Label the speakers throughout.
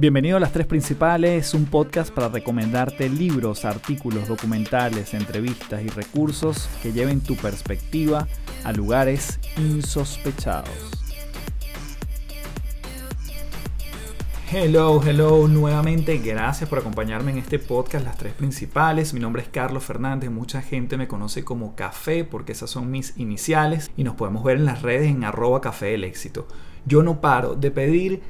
Speaker 1: Bienvenido a Las Tres Principales, un podcast para recomendarte libros, artículos, documentales, entrevistas y recursos que lleven tu perspectiva a lugares insospechados. Hello, hello, nuevamente gracias por acompañarme en este podcast Las Tres Principales. Mi nombre es Carlos Fernández, mucha gente me conoce como Café porque esas son mis iniciales y nos podemos ver en las redes en arroba café. Yo no paro de pedir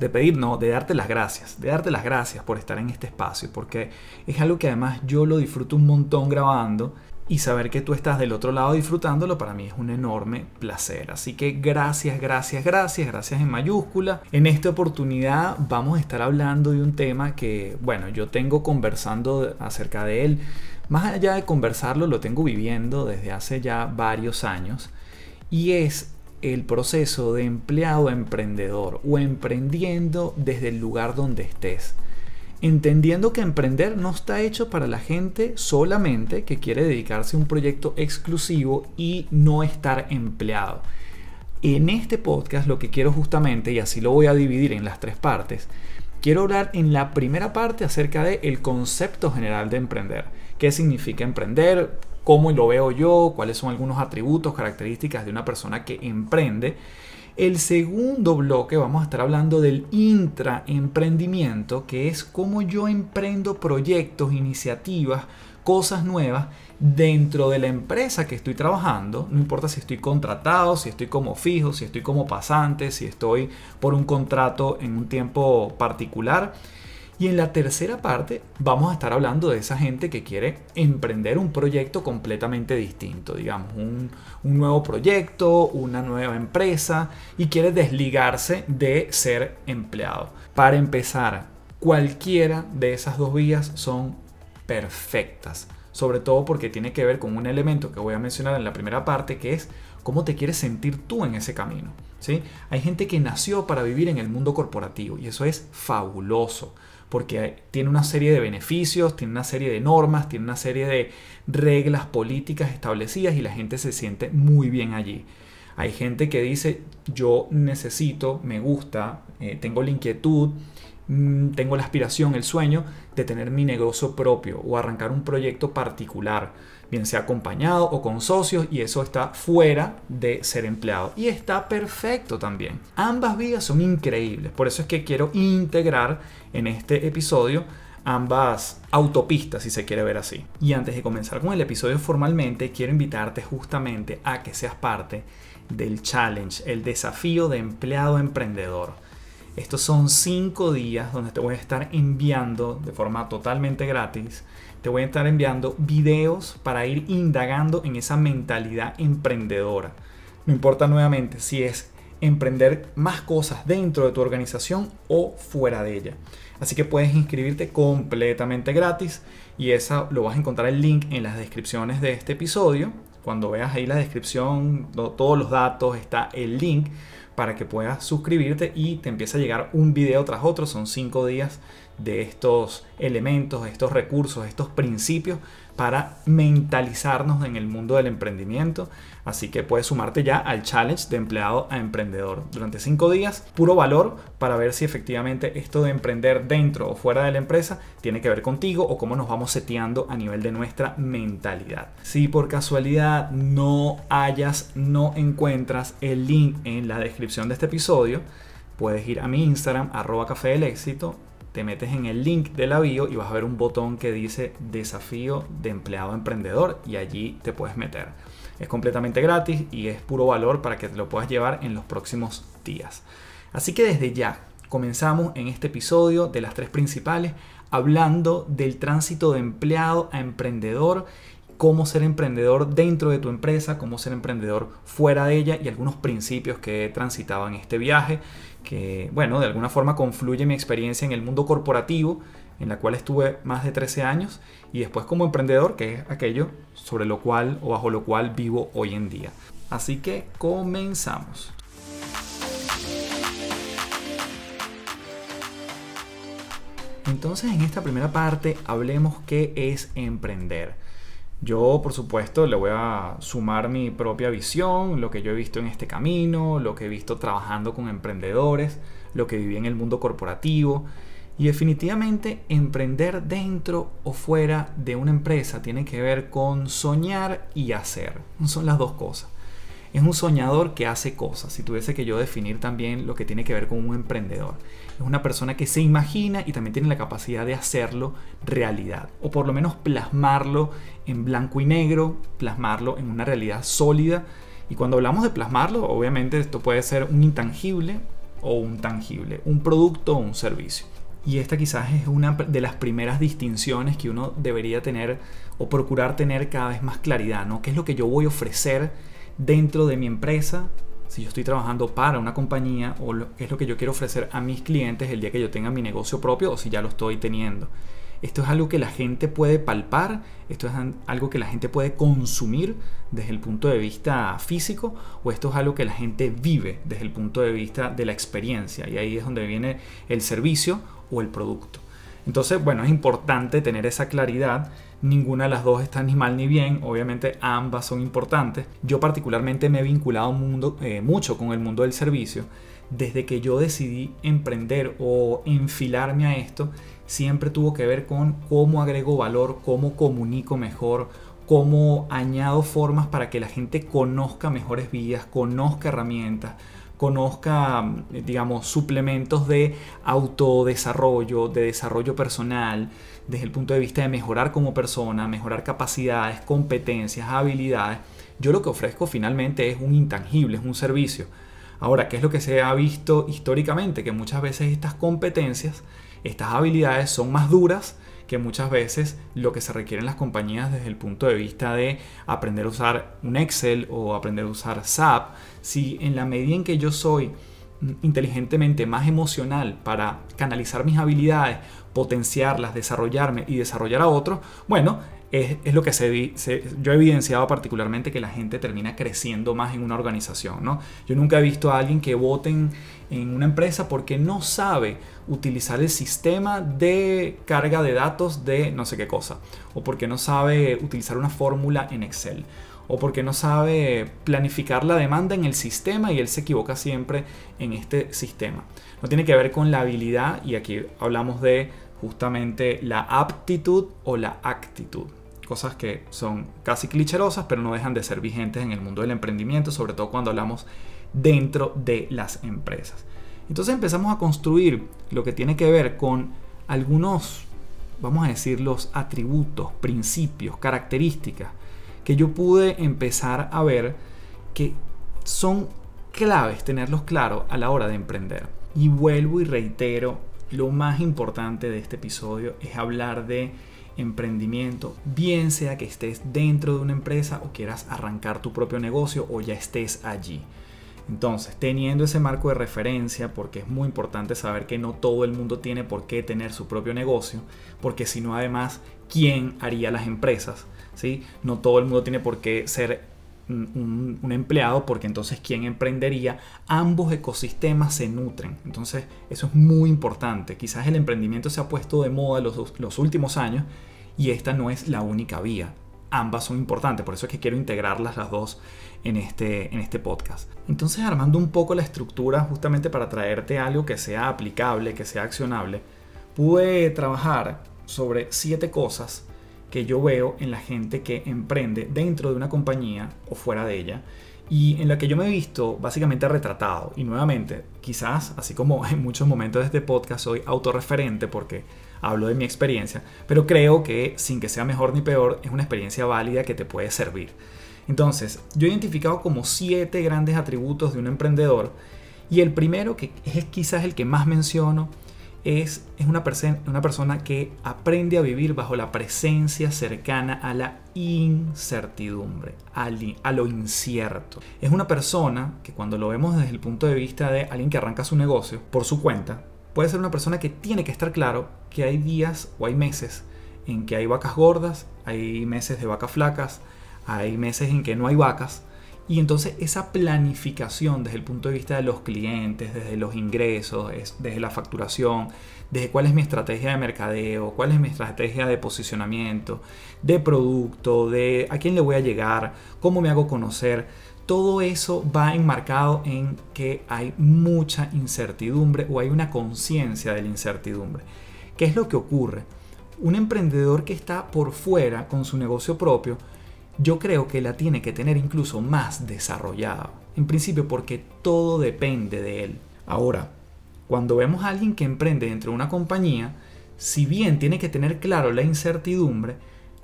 Speaker 1: de pedir, no, de darte las gracias, de darte las gracias por estar en este espacio, porque es algo que además yo lo disfruto un montón grabando y saber que tú estás del otro lado disfrutándolo para mí es un enorme placer. Así que gracias, gracias, gracias, gracias en mayúscula. En esta oportunidad vamos a estar hablando de un tema que, bueno, yo tengo conversando acerca de él. Más allá de conversarlo, lo tengo viviendo desde hace ya varios años. Y es el proceso de empleado emprendedor o emprendiendo desde el lugar donde estés entendiendo que emprender no está hecho para la gente solamente que quiere dedicarse a un proyecto exclusivo y no estar empleado. En este podcast lo que quiero justamente, y así lo voy a dividir en las tres partes, quiero hablar en la primera parte acerca del el concepto general de emprender. ¿Qué significa emprender? ¿Cómo lo veo yo? ¿Cuáles son algunos atributos, características de una persona que emprende? El segundo bloque vamos a estar hablando del intraemprendimiento, que es cómo yo emprendo proyectos, iniciativas, cosas nuevas dentro de la empresa que estoy trabajando, no importa si estoy contratado, si estoy como fijo, si estoy como pasante, si estoy por un contrato en un tiempo particular y en la tercera parte vamos a estar hablando de esa gente que quiere emprender un proyecto completamente distinto, digamos, un, nuevo proyecto, una nueva empresa y quiere desligarse de ser empleado. Para empezar, cualquiera de esas dos vías son perfectas, sobre todo porque tiene que ver con un elemento que voy a mencionar en la primera parte, que es cómo te quieres sentir tú en ese camino. ¿sí? Hay gente que nació para vivir en el mundo corporativo y eso es fabuloso porque tiene una serie de beneficios, tiene una serie de normas, tiene una serie de reglas políticas establecidas y la gente se siente muy bien allí. Hay gente que dice, yo necesito, me gusta, eh, tengo la inquietud, mm, tengo la aspiración, el sueño de tener mi negocio propio o arrancar un proyecto particular bien sea acompañado o con socios, y eso está fuera de ser empleado. Y está perfecto también. Ambas vías son increíbles, por eso es que quiero integrar en este episodio ambas autopistas, si se quiere ver así. Y antes de comenzar con el episodio formalmente, quiero invitarte justamente a que seas parte del challenge, el desafío de empleado emprendedor. Estos son cinco días donde te voy a estar enviando de forma totalmente gratis te voy a estar enviando videos para ir indagando en esa mentalidad emprendedora. No importa nuevamente si es emprender más cosas dentro de tu organización o fuera de ella. Así que puedes inscribirte completamente gratis y esa lo vas a encontrar el link en las descripciones de este episodio. Cuando veas ahí la descripción, todos los datos, está el link para que puedas suscribirte y te empiece a llegar un video tras otro. Son cinco días de estos elementos, estos recursos, estos principios para mentalizarnos en el mundo del emprendimiento. Así que puedes sumarte ya al challenge de empleado a emprendedor. Durante cinco días, puro valor para ver si efectivamente esto de emprender dentro o fuera de la empresa tiene que ver contigo o cómo nos vamos seteando a nivel de nuestra mentalidad. Si por casualidad no hayas, no encuentras el link en la descripción de este episodio, puedes ir a mi Instagram, arroba café del éxito, te metes en el link de la bio y vas a ver un botón que dice desafío de empleado emprendedor y allí te puedes meter. Es completamente gratis y es puro valor para que te lo puedas llevar en los próximos días. Así que desde ya comenzamos en este episodio de las tres principales hablando del tránsito de empleado a emprendedor cómo ser emprendedor dentro de tu empresa, cómo ser emprendedor fuera de ella y algunos principios que he transitado en este viaje, que, bueno, de alguna forma confluye mi experiencia en el mundo corporativo, en la cual estuve más de 13 años, y después como emprendedor, que es aquello sobre lo cual o bajo lo cual vivo hoy en día. Así que comenzamos. Entonces en esta primera parte hablemos qué es emprender. Yo, por supuesto, le voy a sumar mi propia visión, lo que yo he visto en este camino, lo que he visto trabajando con emprendedores, lo que viví en el mundo corporativo. Y definitivamente emprender dentro o fuera de una empresa tiene que ver con soñar y hacer. Son las dos cosas. Es un soñador que hace cosas. Si tuviese que yo definir también lo que tiene que ver con un emprendedor. Es una persona que se imagina y también tiene la capacidad de hacerlo realidad. O por lo menos plasmarlo en blanco y negro, plasmarlo en una realidad sólida. Y cuando hablamos de plasmarlo, obviamente esto puede ser un intangible o un tangible, un producto o un servicio. Y esta quizás es una de las primeras distinciones que uno debería tener o procurar tener cada vez más claridad, ¿no? ¿Qué es lo que yo voy a ofrecer dentro de mi empresa? Si yo estoy trabajando para una compañía o qué es lo que yo quiero ofrecer a mis clientes el día que yo tenga mi negocio propio o si ya lo estoy teniendo. Esto es algo que la gente puede palpar, esto es algo que la gente puede consumir desde el punto de vista físico o esto es algo que la gente vive desde el punto de vista de la experiencia y ahí es donde viene el servicio o el producto. Entonces, bueno, es importante tener esa claridad. Ninguna de las dos está ni mal ni bien, obviamente ambas son importantes. Yo particularmente me he vinculado mundo, eh, mucho con el mundo del servicio. Desde que yo decidí emprender o enfilarme a esto, siempre tuvo que ver con cómo agrego valor, cómo comunico mejor, cómo añado formas para que la gente conozca mejores vías, conozca herramientas, conozca, digamos, suplementos de autodesarrollo, de desarrollo personal, desde el punto de vista de mejorar como persona, mejorar capacidades, competencias, habilidades. Yo lo que ofrezco finalmente es un intangible, es un servicio. Ahora, ¿qué es lo que se ha visto históricamente? Que muchas veces estas competencias, estas habilidades son más duras que muchas veces lo que se requiere en las compañías desde el punto de vista de aprender a usar un Excel o aprender a usar SAP, si en la medida en que yo soy inteligentemente más emocional para canalizar mis habilidades, potenciarlas, desarrollarme y desarrollar a otros, bueno, es, lo que se, yo he evidenciado particularmente que la gente termina creciendo más en una organización. ¿no? Yo nunca he visto a alguien que voten en una empresa porque no sabe utilizar el sistema de carga de datos de no sé qué cosa, o porque no sabe utilizar una fórmula en Excel, o porque no sabe planificar la demanda en el sistema y él se equivoca siempre en este sistema. No tiene que ver con la habilidad y aquí hablamos de justamente la aptitud o la actitud cosas que son casi clicherosas, pero no dejan de ser vigentes en el mundo del emprendimiento, sobre todo cuando hablamos dentro de las empresas. Entonces empezamos a construir lo que tiene que ver con algunos, vamos a decir, los atributos, principios, características que yo pude empezar a ver que son claves tenerlos claros a la hora de emprender. Y vuelvo y reitero, lo más importante de este episodio es hablar de emprendimiento, bien sea que estés dentro de una empresa o quieras arrancar tu propio negocio o ya estés allí. Entonces, teniendo ese marco de referencia, porque es muy importante saber que no todo el mundo tiene por qué tener su propio negocio, porque si no, además, ¿quién haría las empresas? ¿Sí? No todo el mundo tiene por qué ser un, empleado, porque entonces, ¿quién emprendería? Ambos ecosistemas se nutren. Entonces, eso es muy importante. Quizás el emprendimiento se ha puesto de moda los, los últimos años y esta no es la única vía. Ambas son importantes, por eso es que quiero integrarlas las dos en este, en este podcast. Entonces, armando un poco la estructura justamente para traerte algo que sea aplicable, que sea accionable, pude trabajar sobre siete cosas que yo veo en la gente que emprende dentro de una compañía o fuera de ella y en la que yo me he visto básicamente retratado. Y nuevamente, quizás, así como en muchos momentos de este podcast soy autorreferente porque hablo de mi experiencia, pero creo que sin que sea mejor ni peor, es una experiencia válida que te puede servir. Entonces, yo he identificado como siete grandes atributos de un emprendedor y el primero, que es quizás el que más menciono, es, es una, una persona que aprende a vivir bajo la presencia cercana a la incertidumbre, a lo incierto. Es una persona que cuando lo vemos desde el punto de vista de alguien que arranca su negocio por su cuenta, puede ser una persona que tiene que estar claro que hay días o hay meses en que hay vacas gordas, hay meses de vacas flacas, hay meses en que no hay vacas. Y entonces esa planificación desde el punto de vista de los clientes, desde los ingresos, desde la facturación, desde cuál es mi estrategia de mercadeo, cuál es mi estrategia de posicionamiento, de producto, de a quién le voy a llegar, cómo me hago conocer, todo eso va enmarcado en que hay mucha incertidumbre o hay una conciencia de la incertidumbre. ¿Qué es lo que ocurre? Un emprendedor que está por fuera con su negocio propio, yo creo que la tiene que tener incluso más desarrollada. En principio porque todo depende de él. Ahora, cuando vemos a alguien que emprende dentro de una compañía, si bien tiene que tener claro la incertidumbre,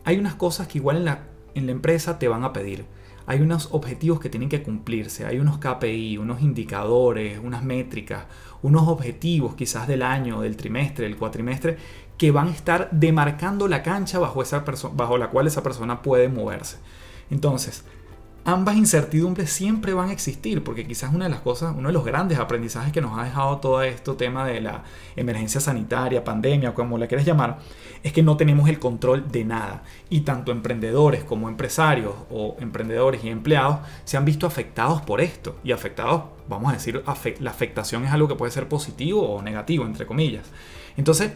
Speaker 1: hay unas cosas que igual en la, en la empresa te van a pedir. Hay unos objetivos que tienen que cumplirse, hay unos KPI, unos indicadores, unas métricas, unos objetivos quizás del año, del trimestre, del cuatrimestre, que van a estar demarcando la cancha bajo, esa bajo la cual esa persona puede moverse. Entonces, ambas incertidumbres siempre van a existir, porque quizás una de las cosas, uno de los grandes aprendizajes que nos ha dejado todo esto tema de la emergencia sanitaria, pandemia, como la quieras llamar, es que no tenemos el control de nada. Y tanto emprendedores como empresarios o emprendedores y empleados se han visto afectados por esto. Y afectados, vamos a decir, la afectación es algo que puede ser positivo o negativo, entre comillas. Entonces,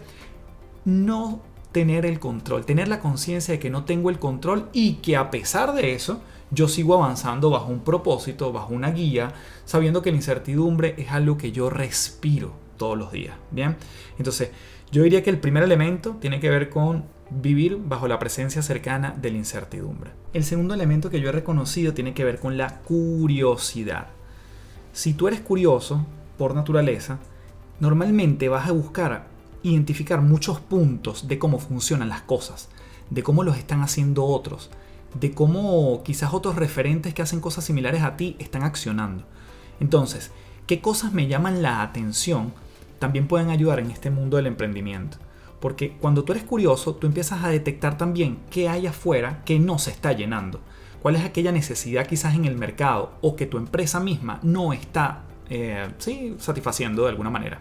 Speaker 1: no tener el control, tener la conciencia de que no tengo el control y que a pesar de eso, yo sigo avanzando bajo un propósito, bajo una guía, sabiendo que la incertidumbre es algo que yo respiro todos los días. Bien, entonces yo diría que el primer elemento tiene que ver con vivir bajo la presencia cercana de la incertidumbre. El segundo elemento que yo he reconocido tiene que ver con la curiosidad. Si tú eres curioso por naturaleza, normalmente vas a buscar identificar muchos puntos de cómo funcionan las cosas, de cómo los están haciendo otros, de cómo quizás otros referentes que hacen cosas similares a ti están accionando. Entonces, ¿qué cosas me llaman la atención? También pueden ayudar en este mundo del emprendimiento. Porque cuando tú eres curioso, tú empiezas a detectar también qué hay afuera que no se está llenando. ¿Cuál es aquella necesidad quizás en el mercado o que tu empresa misma no está eh, satisfaciendo de alguna manera?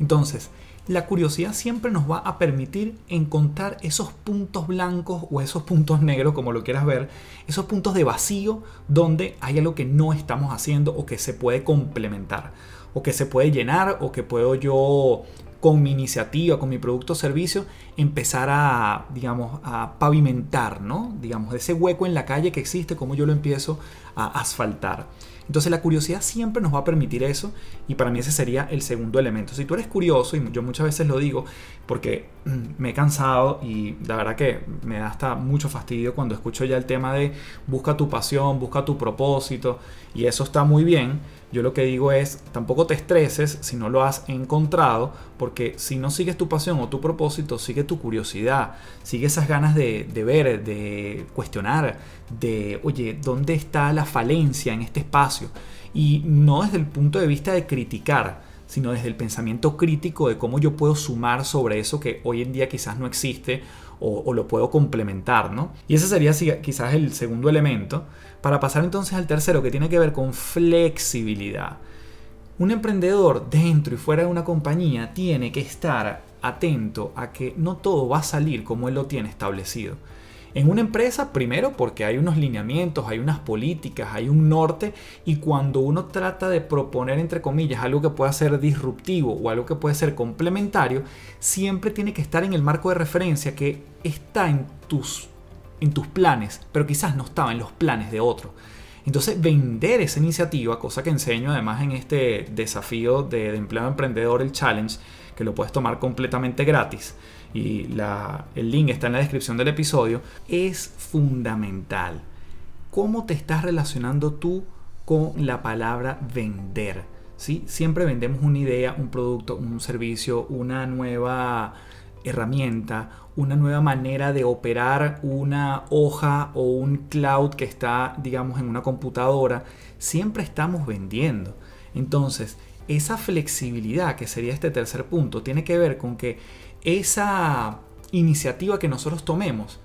Speaker 1: Entonces, la curiosidad siempre nos va a permitir encontrar esos puntos blancos o esos puntos negros, como lo quieras ver, esos puntos de vacío donde hay algo que no estamos haciendo o que se puede complementar, o que se puede llenar, o que puedo yo con mi iniciativa, con mi producto o servicio, empezar a, digamos, a pavimentar, ¿no? Digamos, ese hueco en la calle que existe, cómo yo lo empiezo a asfaltar. Entonces la curiosidad siempre nos va a permitir eso y para mí ese sería el segundo elemento. Si tú eres curioso, y yo muchas veces lo digo porque mm, me he cansado y la verdad que me da hasta mucho fastidio cuando escucho ya el tema de busca tu pasión, busca tu propósito y eso está muy bien yo lo que digo es, tampoco te estreses si no lo has encontrado, porque si no sigues tu pasión o tu propósito, sigue tu curiosidad, sigue esas ganas de, ver, de cuestionar, de, oye, ¿dónde está la falencia en este espacio? Y no desde el punto de vista de criticar, sino desde el pensamiento crítico de cómo yo puedo sumar sobre eso que hoy en día quizás no existe o, lo puedo complementar, ¿no? Y ese sería quizás el segundo elemento. Para pasar entonces al tercero, que tiene que ver con flexibilidad. Un emprendedor dentro y fuera de una compañía tiene que estar atento a que no todo va a salir como él lo tiene establecido. En una empresa, primero porque hay unos lineamientos, hay unas políticas, hay un norte y cuando uno trata de proponer, entre comillas, algo que pueda ser disruptivo o algo que puede ser complementario, siempre tiene que estar en el marco de referencia que está en tus, en tus planes, pero quizás no estaba en los planes de otro. Entonces, vender esa iniciativa, cosa que enseño además en este desafío de, de emprendedor, el challenge, que lo puedes tomar completamente gratis, y el link está en la descripción del episodio, es fundamental. ¿Cómo te estás relacionando tú con la palabra vender? ¿Sí? Siempre vendemos una idea, un producto, un servicio, una nueva herramienta, una nueva manera de operar una hoja o un cloud que está, digamos, en una computadora. Siempre estamos vendiendo. Entonces, esa flexibilidad, que sería este tercer punto, tiene que ver con que esa iniciativa que nosotros tomemos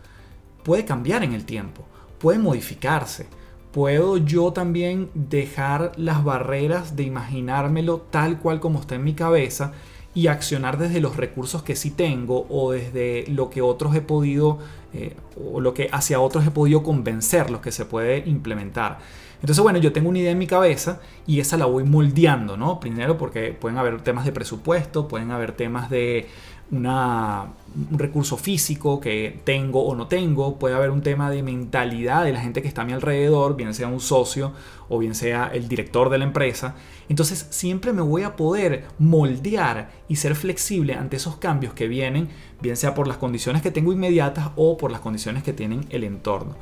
Speaker 1: puede cambiar en el tiempo, puede modificarse. Puedo yo también dejar las barreras de imaginármelo tal cual como está en mi cabeza y accionar desde los recursos que sí tengo o desde lo que otros he podido eh, o lo que hacia otros he podido convencer los que se puede implementar. Entonces, bueno, yo tengo una idea en mi cabeza y esa la voy moldeando, ¿no? Primero porque pueden haber temas de presupuesto, pueden haber temas de un recurso físico que tengo o no tengo, puede haber un tema de mentalidad de la gente que está a mi alrededor, bien sea un socio o bien sea el director de la empresa. Entonces siempre me voy a poder moldear y ser flexible ante esos cambios que vienen, bien sea por las condiciones que tengo inmediatas o por las condiciones que tienen el entorno.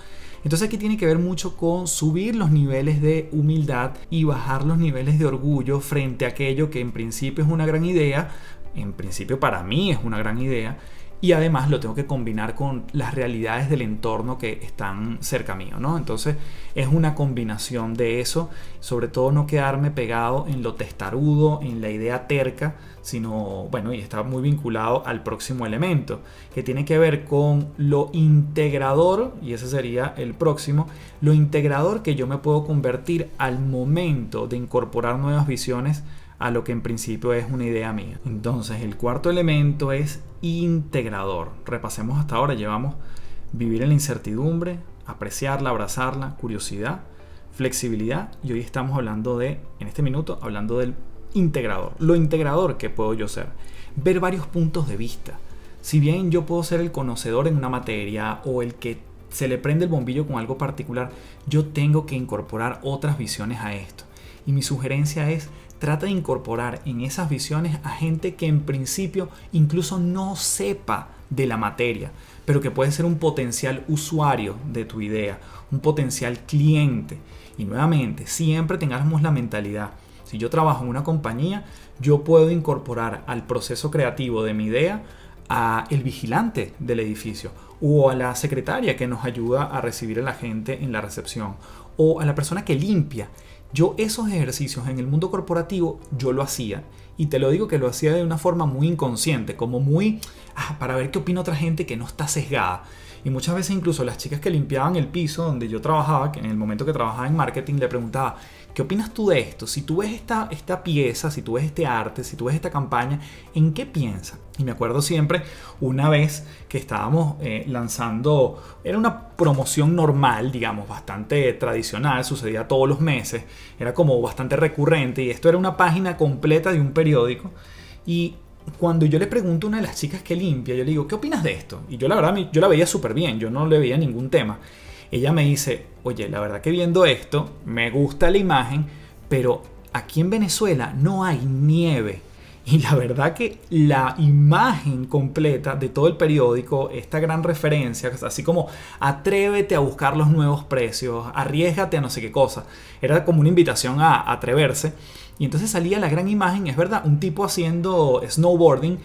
Speaker 1: Entonces aquí tiene que ver mucho con subir los niveles de humildad y bajar los niveles de orgullo frente a aquello que en principio es una gran idea, en principio para mí es una gran idea, y además lo tengo que combinar con las realidades del entorno que están cerca mío, ¿no? Entonces es una combinación de eso, sobre todo no quedarme pegado en lo testarudo, en la idea terca, sino, bueno, y está muy vinculado al próximo elemento, que tiene que ver con lo integrador, y ese sería el próximo, lo integrador que yo me puedo convertir al momento de incorporar nuevas visiones a lo que en principio es una idea mía. Entonces, el cuarto elemento es integrador. Repasemos hasta ahora, llevamos vivir en la incertidumbre, apreciarla, abrazarla, curiosidad, flexibilidad y hoy estamos hablando de, en este minuto, hablando del integrador. Lo integrador que puedo yo ser. Ver varios puntos de vista. Si bien yo puedo ser el conocedor en una materia o el que se le prende el bombillo con algo particular, yo tengo que incorporar otras visiones a esto. Y mi sugerencia es trata de incorporar en esas visiones a gente que en principio incluso no sepa de la materia, pero que puede ser un potencial usuario de tu idea, un potencial cliente. Y nuevamente, siempre tengamos la mentalidad. Si yo trabajo en una compañía, yo puedo incorporar al proceso creativo de mi idea a el vigilante del edificio o a la secretaria que nos ayuda a recibir a la gente en la recepción o a la persona que limpia yo esos ejercicios en el mundo corporativo yo lo hacía y te lo digo que lo hacía de una forma muy inconsciente, como muy ah, para ver qué opina otra gente que no está sesgada. Y muchas veces incluso las chicas que limpiaban el piso donde yo trabajaba, que en el momento que trabajaba en marketing, le preguntaba, ¿qué opinas tú de esto? Si tú ves esta, esta pieza, si tú ves este arte, si tú ves esta campaña, ¿en qué piensas? Y me acuerdo siempre una vez que estábamos eh, lanzando, era una promoción normal, digamos, bastante tradicional, sucedía todos los meses, era como bastante recurrente y esto era una página completa de un periódico y cuando yo le pregunto a una de las chicas que limpia, yo le digo, ¿qué opinas de esto? Y yo la verdad, yo la veía súper bien, yo no le veía ningún tema. Ella me dice, oye, la verdad que viendo esto, me gusta la imagen, pero aquí en Venezuela no hay nieve. Y la verdad que la imagen completa de todo el periódico, esta gran referencia, así como atrévete a buscar los nuevos precios, arriesgate a no sé qué cosa, era como una invitación a atreverse. Y entonces salía la gran imagen, es verdad, un tipo haciendo snowboarding.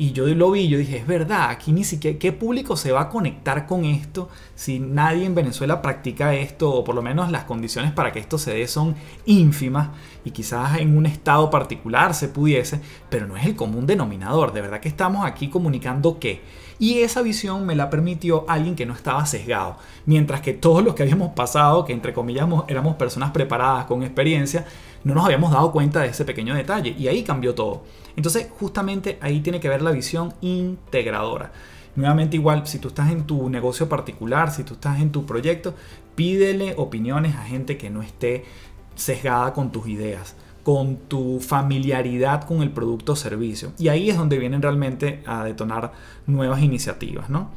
Speaker 1: Y yo lo vi, yo dije, es verdad, aquí ni siquiera, ¿qué público se va a conectar con esto si nadie en Venezuela practica esto? O por lo menos las condiciones para que esto se dé son ínfimas y quizás en un estado particular se pudiese, pero no es el común denominador. De verdad que estamos aquí comunicando qué. Y esa visión me la permitió alguien que no estaba sesgado. Mientras que todos los que habíamos pasado, que entre comillas éramos personas preparadas con experiencia, no nos habíamos dado cuenta de ese pequeño detalle y ahí cambió todo. Entonces justamente ahí tiene que ver la visión integradora. Nuevamente igual, si tú estás en tu negocio particular, si tú estás en tu proyecto, pídele opiniones a gente que no esté sesgada con tus ideas, con tu familiaridad con el producto o servicio. Y ahí es donde vienen realmente a detonar nuevas iniciativas, ¿no?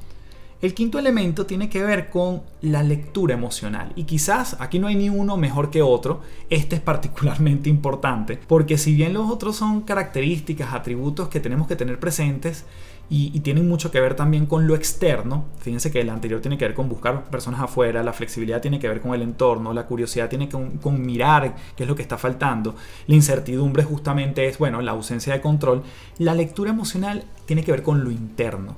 Speaker 1: El quinto elemento tiene que ver con la lectura emocional. Y quizás aquí no hay ni uno mejor que otro, este es particularmente importante porque si bien los otros son características, atributos que tenemos que tener presentes y, tienen mucho que ver también con lo externo, fíjense que el anterior tiene que ver con buscar personas afuera, la flexibilidad tiene que ver con el entorno, la curiosidad tiene que ver con mirar qué es lo que está faltando, la incertidumbre justamente es, bueno, la ausencia de control, la lectura emocional tiene que ver con lo interno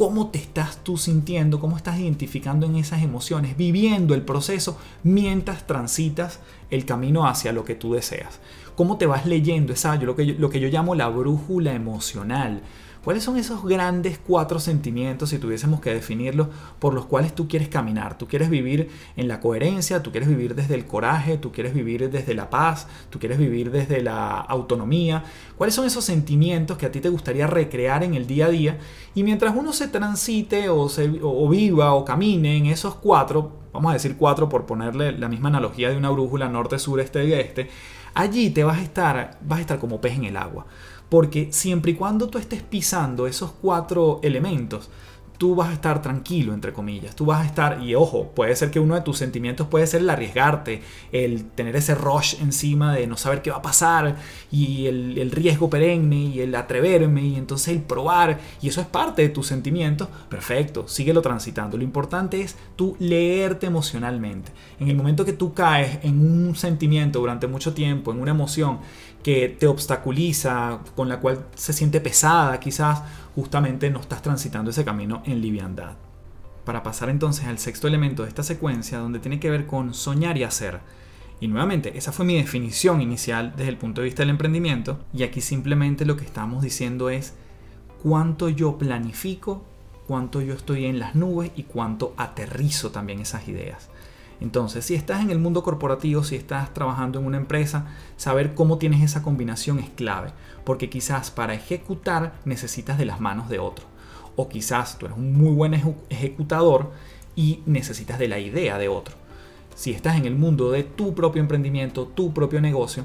Speaker 1: cómo te estás tú sintiendo, cómo estás identificando en esas emociones, viviendo el proceso mientras transitas el camino hacia lo que tú deseas. Cómo te vas leyendo, esa, lo, que lo que yo llamo la brújula emocional. ¿Cuáles son esos grandes cuatro sentimientos, si tuviésemos que definirlos, por los cuales tú quieres caminar? Tú quieres vivir en la coherencia, tú quieres vivir desde el coraje, tú quieres vivir desde la paz, tú quieres vivir desde la autonomía. ¿Cuáles son esos sentimientos que a ti te gustaría recrear en el día a día? Y mientras uno se transite o, se, o viva o camine en esos cuatro, vamos a decir 4 por ponerle la misma analogía de una brújula norte, sur, este y este, allí te vas a estar, vas a estar como pez en el agua. Porque siempre y cuando tú estés pisando esos cuatro elementos, tú vas a estar tranquilo, entre comillas. Tú vas a estar, y ojo, puede ser que uno de tus sentimientos puede ser el arriesgarte, el tener ese rush encima de no saber qué va a pasar, y el, riesgo perenne, y el atreverme, y entonces el probar, y eso es parte de tus sentimientos. Perfecto, síguelo transitando. Lo importante es tú leerte emocionalmente. En el momento que tú caes en un sentimiento durante mucho tiempo, en una emoción que te obstaculiza, con la cual se siente pesada, quizás justamente no estás transitando ese camino en liviandad. Para pasar entonces al sexto elemento de esta secuencia, donde tiene que ver con soñar y hacer. Y nuevamente, esa fue mi definición inicial desde el punto de vista del emprendimiento, y aquí simplemente lo que estamos diciendo es cuánto yo planifico, cuánto yo estoy en las nubes y cuánto aterrizo también esas ideas. Entonces, si estás en el mundo corporativo, si estás trabajando en una empresa, saber cómo tienes esa combinación es clave, porque quizás para ejecutar necesitas de las manos de otro, o quizás tú eres un muy buen ejecutador y necesitas de la idea de otro. Si estás en el mundo de tu propio emprendimiento, tu propio negocio,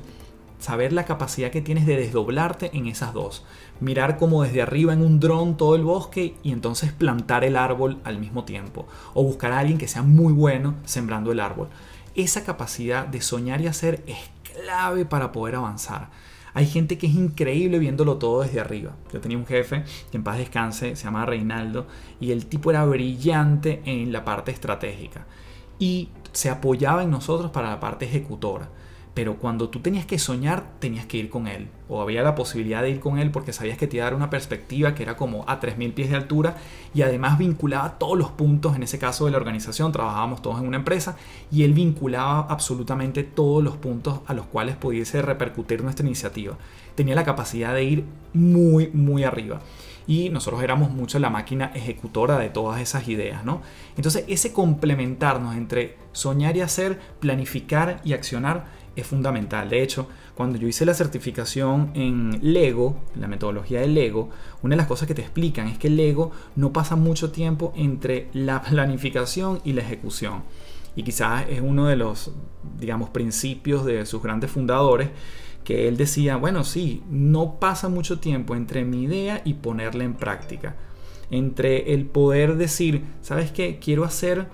Speaker 1: saber la capacidad que tienes de desdoblarte en esas dos. Mirar como desde arriba en un dron todo el bosque y entonces plantar el árbol al mismo tiempo. O buscar a alguien que sea muy bueno sembrando el árbol. Esa capacidad de soñar y hacer es clave para poder avanzar. Hay gente que es increíble viéndolo todo desde arriba. Yo tenía un jefe que en paz descanse, se llama Reinaldo, y el tipo era brillante en la parte estratégica. Y se apoyaba en nosotros para la parte ejecutora pero cuando tú tenías que soñar, tenías que ir con él. O había la posibilidad de ir con él porque sabías que te iba a dar una perspectiva que era como a 3.000 pies de altura y además vinculaba todos los puntos, en ese caso de la organización, trabajábamos todos en una empresa y él vinculaba absolutamente todos los puntos a los cuales pudiese repercutir nuestra iniciativa. Tenía la capacidad de ir muy, muy arriba y nosotros éramos mucho la máquina ejecutora de todas esas ideas, ¿no? Entonces ese complementarnos entre soñar y hacer, planificar y accionar es fundamental. De hecho, cuando yo hice la certificación en Lego, la metodología de Lego, una de las cosas que te explican es que Lego no pasa mucho tiempo entre la planificación y la ejecución. Y quizás es uno de los, digamos, principios de sus grandes fundadores, que él decía, bueno, sí, no pasa mucho tiempo entre mi idea y ponerla en práctica. Entre el poder decir, ¿sabes qué? Quiero hacer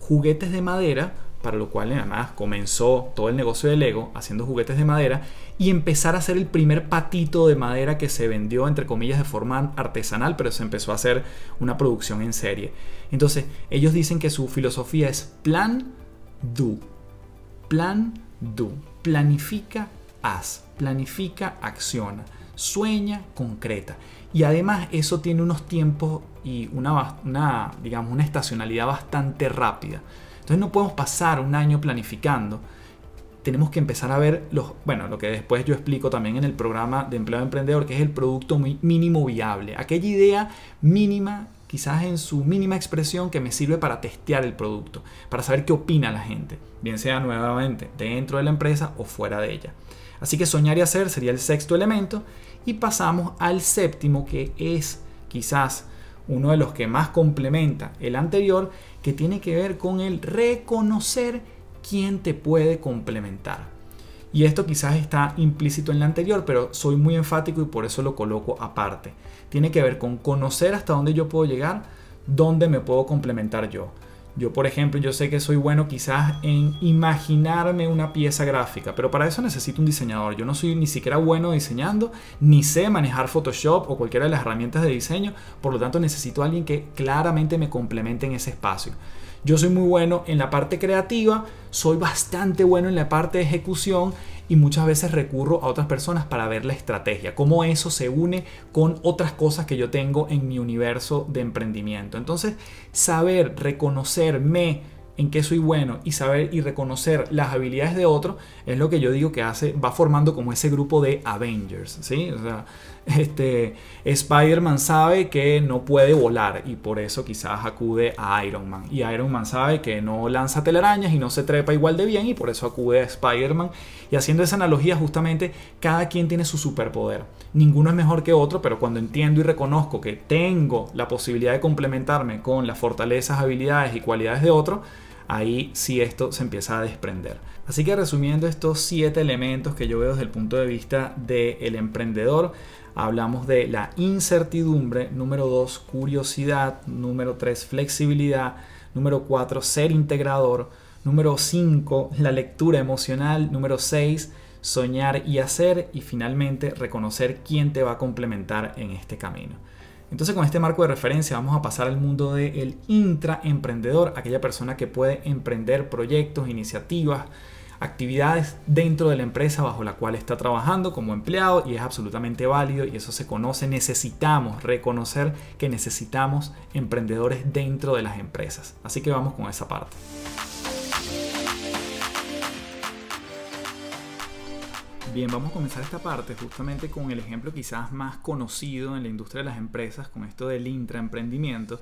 Speaker 1: juguetes de madera, para lo cual además comenzó todo el negocio de Lego haciendo juguetes de madera y empezar a hacer el primer patito de madera que se vendió entre comillas de forma artesanal, pero se empezó a hacer una producción en serie. Entonces, ellos dicen que su filosofía es plan, do. Plan, do. Planifica, haz. Planifica, acciona. Sueña, concreta. Y además eso tiene unos tiempos y una, digamos, una estacionalidad bastante rápida. Entonces no podemos pasar un año planificando. Tenemos que empezar a ver los, bueno, lo que después yo explico también en el programa de empleo emprendedor, que es el producto mínimo viable. Aquella idea mínima, quizás en su mínima expresión, que me sirve para testear el producto, para saber qué opina la gente, bien sea nuevamente dentro de la empresa o fuera de ella. Así que soñar y hacer sería el sexto elemento y pasamos al séptimo que es quizás uno de los que más complementa el anterior, que tiene que ver con el reconocer quién te puede complementar. Y esto quizás está implícito en la anterior, pero soy muy enfático y por eso lo coloco aparte. Tiene que ver con conocer hasta dónde yo puedo llegar, dónde me puedo complementar yo. Yo, por ejemplo, yo sé que soy bueno quizás en imaginarme una pieza gráfica, pero para eso necesito un diseñador. Yo no soy ni siquiera bueno diseñando, ni sé manejar Photoshop o cualquiera de las herramientas de diseño, por lo tanto necesito a alguien que claramente me complemente en ese espacio. Yo soy muy bueno en la parte creativa, soy bastante bueno en la parte de ejecución y muchas veces recurro a otras personas para ver la estrategia, cómo eso se une con otras cosas que yo tengo en mi universo de emprendimiento. Entonces, saber reconocerme en qué soy bueno y saber y reconocer las habilidades de otro es lo que yo digo que hace, va formando como ese grupo de Avengers, ¿sí? Este, Spider-Man sabe que no puede volar y por eso quizás acude a Iron Man. Y Iron Man sabe que no lanza telarañas y no se trepa igual de bien y por eso acude a Spider-Man. Y haciendo esa analogía, justamente cada quien tiene su superpoder. Ninguno es mejor que otro, pero cuando entiendo y reconozco que tengo la posibilidad de complementarme con las fortalezas, habilidades y cualidades de otro, ahí sí esto se empieza a desprender. Así que resumiendo estos siete elementos que yo veo desde el punto de vista del emprendedor, hablamos de la incertidumbre, número dos, curiosidad, número tres, flexibilidad, número cuatro, ser integrador, número cinco, la lectura emocional, número seis, soñar y hacer y finalmente reconocer quién te va a complementar en este camino. Entonces con este marco de referencia vamos a pasar al mundo del intraemprendedor, aquella persona que puede emprender proyectos, iniciativas, actividades dentro de la empresa bajo la cual está trabajando como empleado y es absolutamente válido y eso se conoce. Necesitamos reconocer que necesitamos emprendedores dentro de las empresas. Así que vamos con esa parte. Bien, vamos a comenzar esta parte justamente con el ejemplo quizás más conocido en la industria de las empresas, con esto del intraemprendimiento,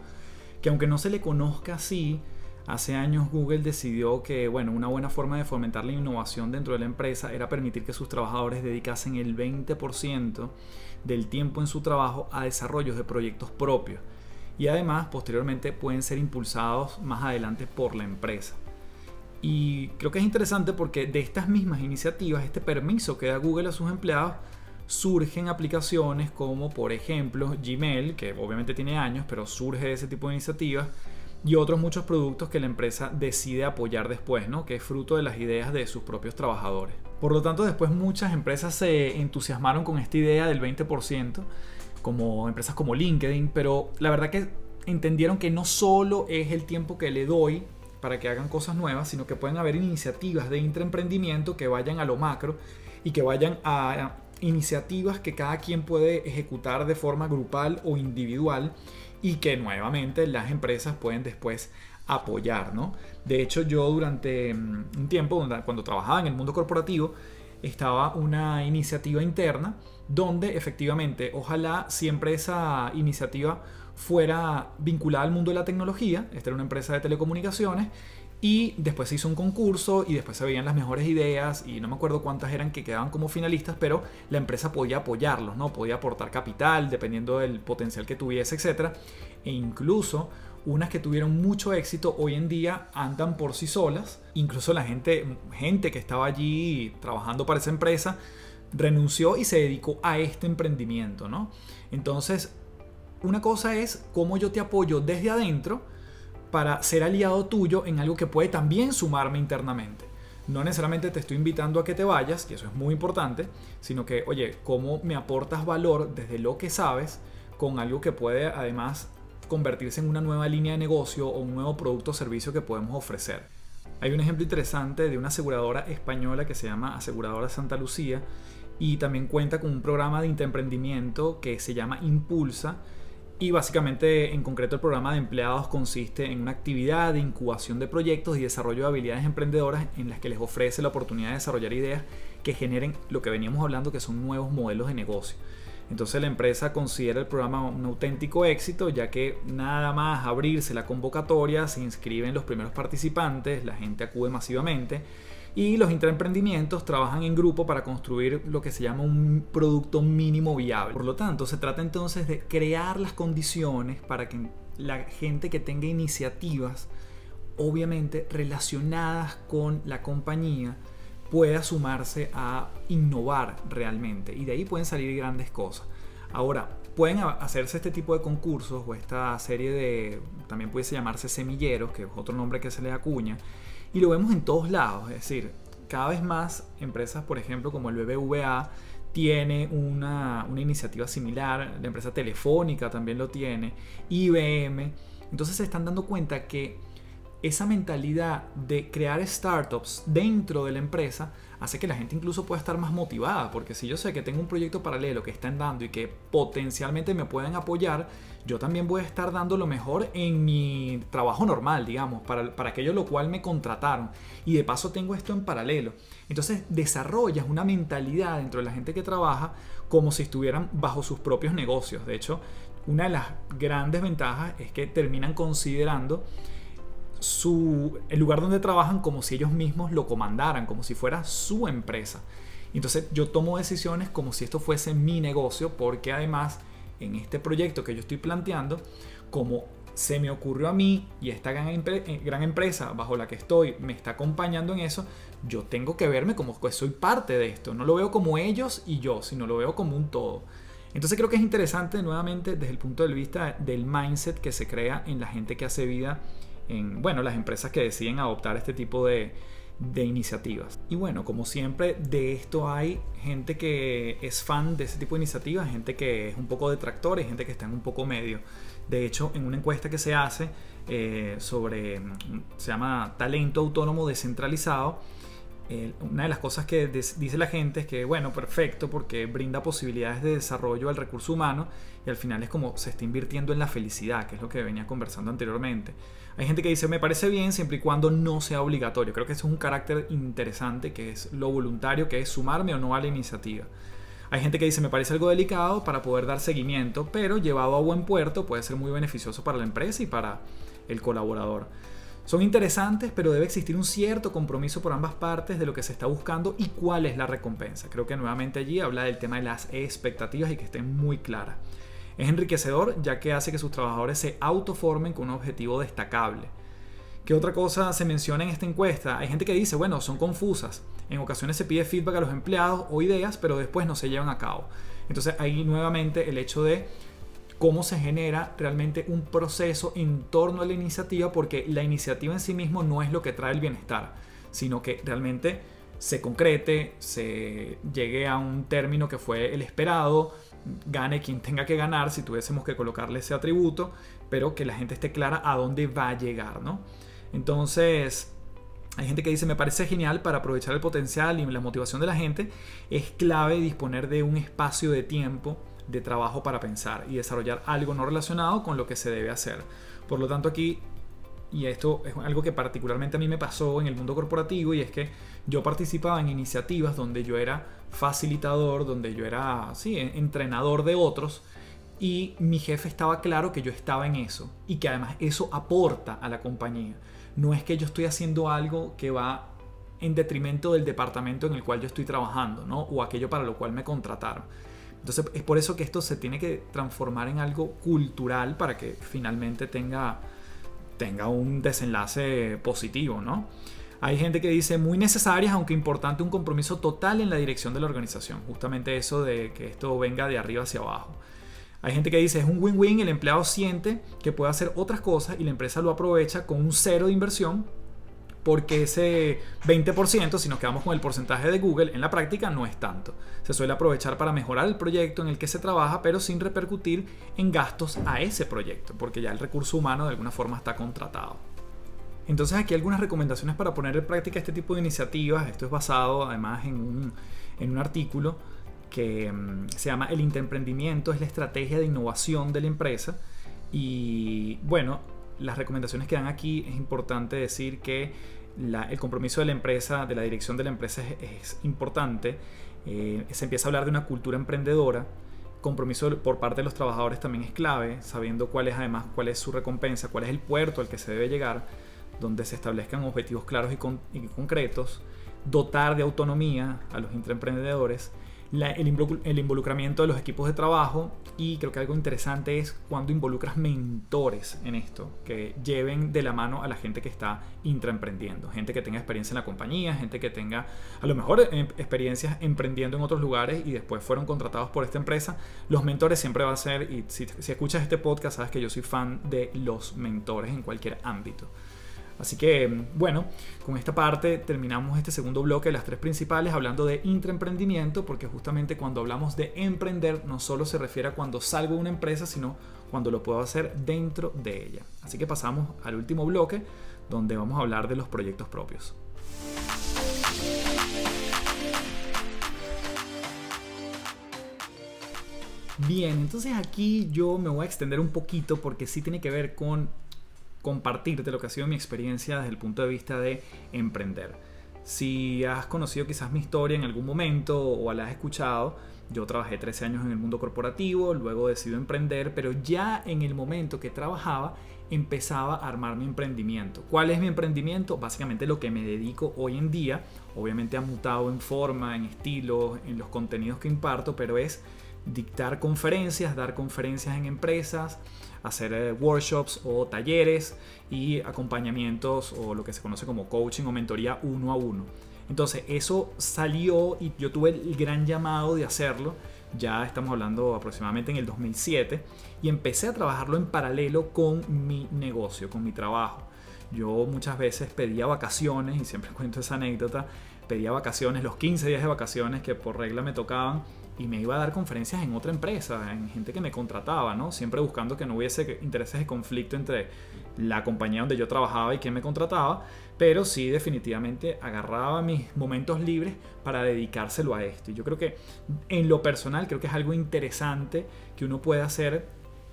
Speaker 1: que aunque no se le conozca así, hace años Google decidió que bueno, una buena forma de fomentar la innovación dentro de la empresa era permitir que sus trabajadores dedicasen el 20% del tiempo en su trabajo a desarrollos de proyectos propios y además posteriormente pueden ser impulsados más adelante por la empresa. Y creo que es interesante porque de estas mismas iniciativas, este permiso que da Google a sus empleados, surgen aplicaciones como por ejemplo Gmail, que obviamente tiene años, pero surge de ese tipo de iniciativas, y otros muchos productos que la empresa decide apoyar después, ¿no? que es fruto de las ideas de sus propios trabajadores. Por lo tanto, después muchas empresas se entusiasmaron con esta idea del 20%, como empresas como LinkedIn, pero la verdad que entendieron que no solo es el tiempo que le doy para que hagan cosas nuevas, sino que pueden haber iniciativas de intraemprendimiento que vayan a lo macro y que vayan a iniciativas que cada quien puede ejecutar de forma grupal o individual y que nuevamente las empresas pueden después apoyar. De hecho, yo durante mm, un tiempo, cuando trabajaba en el mundo corporativo, estaba una iniciativa interna donde efectivamente, ojalá siempre esa iniciativa fuera vinculada al mundo de la tecnología. Esta era una empresa de telecomunicaciones. Y después se hizo un concurso y después se veían las mejores ideas y no me acuerdo cuántas eran que quedaban como finalistas, pero la empresa podía apoyarlos, ¿no? Podía aportar capital dependiendo del potencial que tuviese, etc. E incluso unas que tuvieron mucho éxito hoy en día andan por sí solas. Incluso la gente, gente que estaba allí trabajando para esa empresa renunció y se dedicó a este emprendimiento, ¿no? Entonces una cosa es cómo yo te apoyo desde adentro para ser aliado tuyo en algo que puede también sumarme internamente. No necesariamente te estoy invitando a que te vayas, y eso es muy importante, sino que, oye, cómo me aportas valor desde lo que sabes con algo que puede además convertirse en una nueva línea de negocio o un nuevo producto o servicio que podemos ofrecer. Hay un ejemplo interesante de una aseguradora española que se llama Aseguradora Santa Lucía y también cuenta con un programa de emprendimiento que se llama Impulsa, y básicamente, en concreto, el programa de empleados consiste en una actividad de incubación de proyectos y desarrollo de habilidades emprendedoras en las que les ofrece la oportunidad de desarrollar ideas que generen lo que veníamos hablando, que son nuevos modelos de negocio. Entonces la empresa considera el programa un auténtico éxito, ya que nada más abrirse la convocatoria, se inscriben los primeros participantes, la gente acude masivamente y los intraemprendimientos trabajan en grupo para construir lo que se llama un producto mínimo viable. Por lo tanto, se trata entonces de crear las condiciones para que la gente que tenga iniciativas, obviamente relacionadas con la compañía, pueda sumarse a innovar realmente. Y de ahí pueden salir grandes cosas. Ahora, pueden hacerse este tipo de concursos o esta serie de, también puede llamarse semilleros, que es otro nombre que se le acuña, y lo vemos en todos lados, es decir, cada vez más empresas, por ejemplo, como el BBVA, tiene una, una, iniciativa similar, la empresa telefónica también lo tiene, IBM. Entonces se están dando cuenta que esa mentalidad de crear startups dentro de la empresa hace que la gente incluso pueda estar más motivada, porque si yo sé que tengo un proyecto paralelo que están dando y que potencialmente me pueden apoyar, yo también voy a estar dando lo mejor en mi trabajo normal, digamos, para, para aquello lo cual me contrataron. Y de paso tengo esto en paralelo. Entonces desarrollas una mentalidad dentro de la gente que trabaja como si estuvieran bajo sus propios negocios. De hecho, una de las grandes ventajas es que terminan considerando su, el lugar donde trabajan como si ellos mismos lo comandaran, como si fuera su empresa. Entonces yo tomo decisiones como si esto fuese mi negocio, porque además en este proyecto que yo estoy planteando, como se me ocurrió a mí y esta gran, eh, gran, empresa bajo la que estoy me está acompañando en eso, yo tengo que verme como que soy parte de esto. No lo veo como ellos y yo, sino lo veo como un todo. Entonces creo que es interesante nuevamente desde el punto de vista del mindset que se crea en la gente que hace vida en, bueno, las empresas que deciden adoptar este tipo de, de iniciativas. Y bueno, como siempre, de esto hay gente que es fan de ese tipo de iniciativas, gente que es un poco detractor y gente que está en un poco medio. De hecho, en una encuesta que se hace eh, sobre, se llama talento autónomo descentralizado, una de las cosas que dice la gente es que, bueno, perfecto, porque brinda posibilidades de desarrollo al recurso humano y al final es como se está invirtiendo en la felicidad, que es lo que venía conversando anteriormente. Hay gente que dice, me parece bien siempre y cuando no sea obligatorio. Creo que es un carácter interesante, que es lo voluntario, que es sumarme o no a la iniciativa. Hay gente que dice, me parece algo delicado para poder dar seguimiento, pero llevado a buen puerto puede ser muy beneficioso para la empresa y para el colaborador. Son interesantes, pero debe existir un cierto compromiso por ambas partes de lo que se está buscando y cuál es la recompensa. Creo que nuevamente allí habla del tema de las expectativas y que estén muy claras. Es enriquecedor ya que hace que sus trabajadores se autoformen con un objetivo destacable. ¿Qué otra cosa se menciona en esta encuesta? Hay gente que dice, bueno, son confusas. En ocasiones se pide feedback a los empleados o ideas, pero después no se llevan a cabo. Entonces ahí nuevamente el hecho de cómo se genera realmente un proceso en torno a la iniciativa, porque la iniciativa en sí mismo no es lo que trae el bienestar, sino que realmente se concrete, se llegue a un término que fue el esperado, gane quien tenga que ganar si tuviésemos que colocarle ese atributo, pero que la gente esté clara a dónde va a llegar, ¿no? Entonces, hay gente que dice, me parece genial para aprovechar el potencial y la motivación de la gente, es clave disponer de un espacio de tiempo de trabajo para pensar y desarrollar algo no relacionado con lo que se debe hacer. Por lo tanto aquí, y esto es algo que particularmente a mí me pasó en el mundo corporativo, y es que yo participaba en iniciativas donde yo era facilitador, donde yo era, sí, entrenador de otros, y mi jefe estaba claro que yo estaba en eso, y que además eso aporta a la compañía. No es que yo estoy haciendo algo que va en detrimento del departamento en el cual yo estoy trabajando, ¿no? O aquello para lo cual me contrataron entonces es por eso que esto se tiene que transformar en algo cultural para que finalmente tenga, tenga un desenlace positivo, ¿no? Hay gente que dice muy necesarias, aunque importante, un compromiso total en la dirección de la organización. Justamente eso de que esto venga de arriba hacia abajo. Hay gente que dice es un win-win, el empleado siente que puede hacer otras cosas y la empresa lo aprovecha con un cero de inversión porque ese 20%, si nos quedamos con el porcentaje de Google, en la práctica no es tanto. Se suele aprovechar para mejorar el proyecto en el que se trabaja, pero sin repercutir en gastos a ese proyecto, porque ya el recurso humano de alguna forma está contratado. Entonces aquí algunas recomendaciones para poner en práctica este tipo de iniciativas. Esto es basado además en un, en un artículo que mm, se llama El interemprendimiento es la estrategia de innovación de la empresa. Y bueno, las recomendaciones que dan aquí es importante decir que el compromiso de la empresa, de la dirección de la empresa es, importante. Eh, se empieza a hablar de una cultura emprendedora. Compromiso por parte de los trabajadores también es clave, sabiendo cuál es además cuál es su recompensa, cuál es el puerto al que se debe llegar, donde se establezcan objetivos claros y, y concretos. Dotar de autonomía a los intraemprendedores el, involucramiento de los equipos de trabajo y creo que algo interesante es cuando involucras mentores en esto, que lleven de la mano a la gente que está intraemprendiendo, gente que tenga experiencia en la compañía, gente que tenga a lo mejor eh, experiencias emprendiendo en otros lugares y después fueron contratados por esta empresa. Los mentores siempre va a ser, y si, si escuchas este podcast sabes que yo soy fan de los mentores en cualquier ámbito. Así que, bueno, con esta parte terminamos este segundo bloque de las tres principales hablando de intraemprendimiento, porque justamente cuando hablamos de emprender no solo se refiere a cuando salgo de una empresa, sino cuando lo puedo hacer dentro de ella. Así que pasamos al último bloque, donde vamos a hablar de los proyectos propios. Bien, entonces aquí yo me voy a extender un poquito porque sí tiene que ver con compartirte lo que ha sido mi experiencia desde el punto de vista de emprender. Si has conocido quizás mi historia en algún momento o la has escuchado, yo trabajé 13 años en el mundo corporativo, luego decidí emprender, pero ya en el momento que trabajaba empezaba a armar mi emprendimiento. ¿Cuál es mi emprendimiento? Básicamente lo que me dedico hoy en día. Obviamente ha mutado en forma, en estilo, en los contenidos que imparto, pero es dictar conferencias, dar conferencias en empresas, hacer eh, workshops o talleres y acompañamientos o lo que se conoce como coaching o mentoría uno a uno. Entonces eso salió y yo tuve el gran llamado de hacerlo. Ya estamos hablando aproximadamente en el 2007 y empecé a trabajarlo en paralelo con mi negocio, con mi trabajo. Yo muchas veces pedía vacaciones y siempre cuento esa anécdota. Pedía vacaciones, los 15 días de vacaciones que por regla me tocaban y me iba a dar conferencias en otra empresa, en gente que me contrataba, ¿no? Siempre buscando que no hubiese intereses de conflicto entre la compañía donde yo trabajaba y quien me contrataba, pero sí definitivamente agarraba mis momentos libres para dedicárselo a esto. Y yo creo que en lo personal creo que es algo interesante que uno puede hacer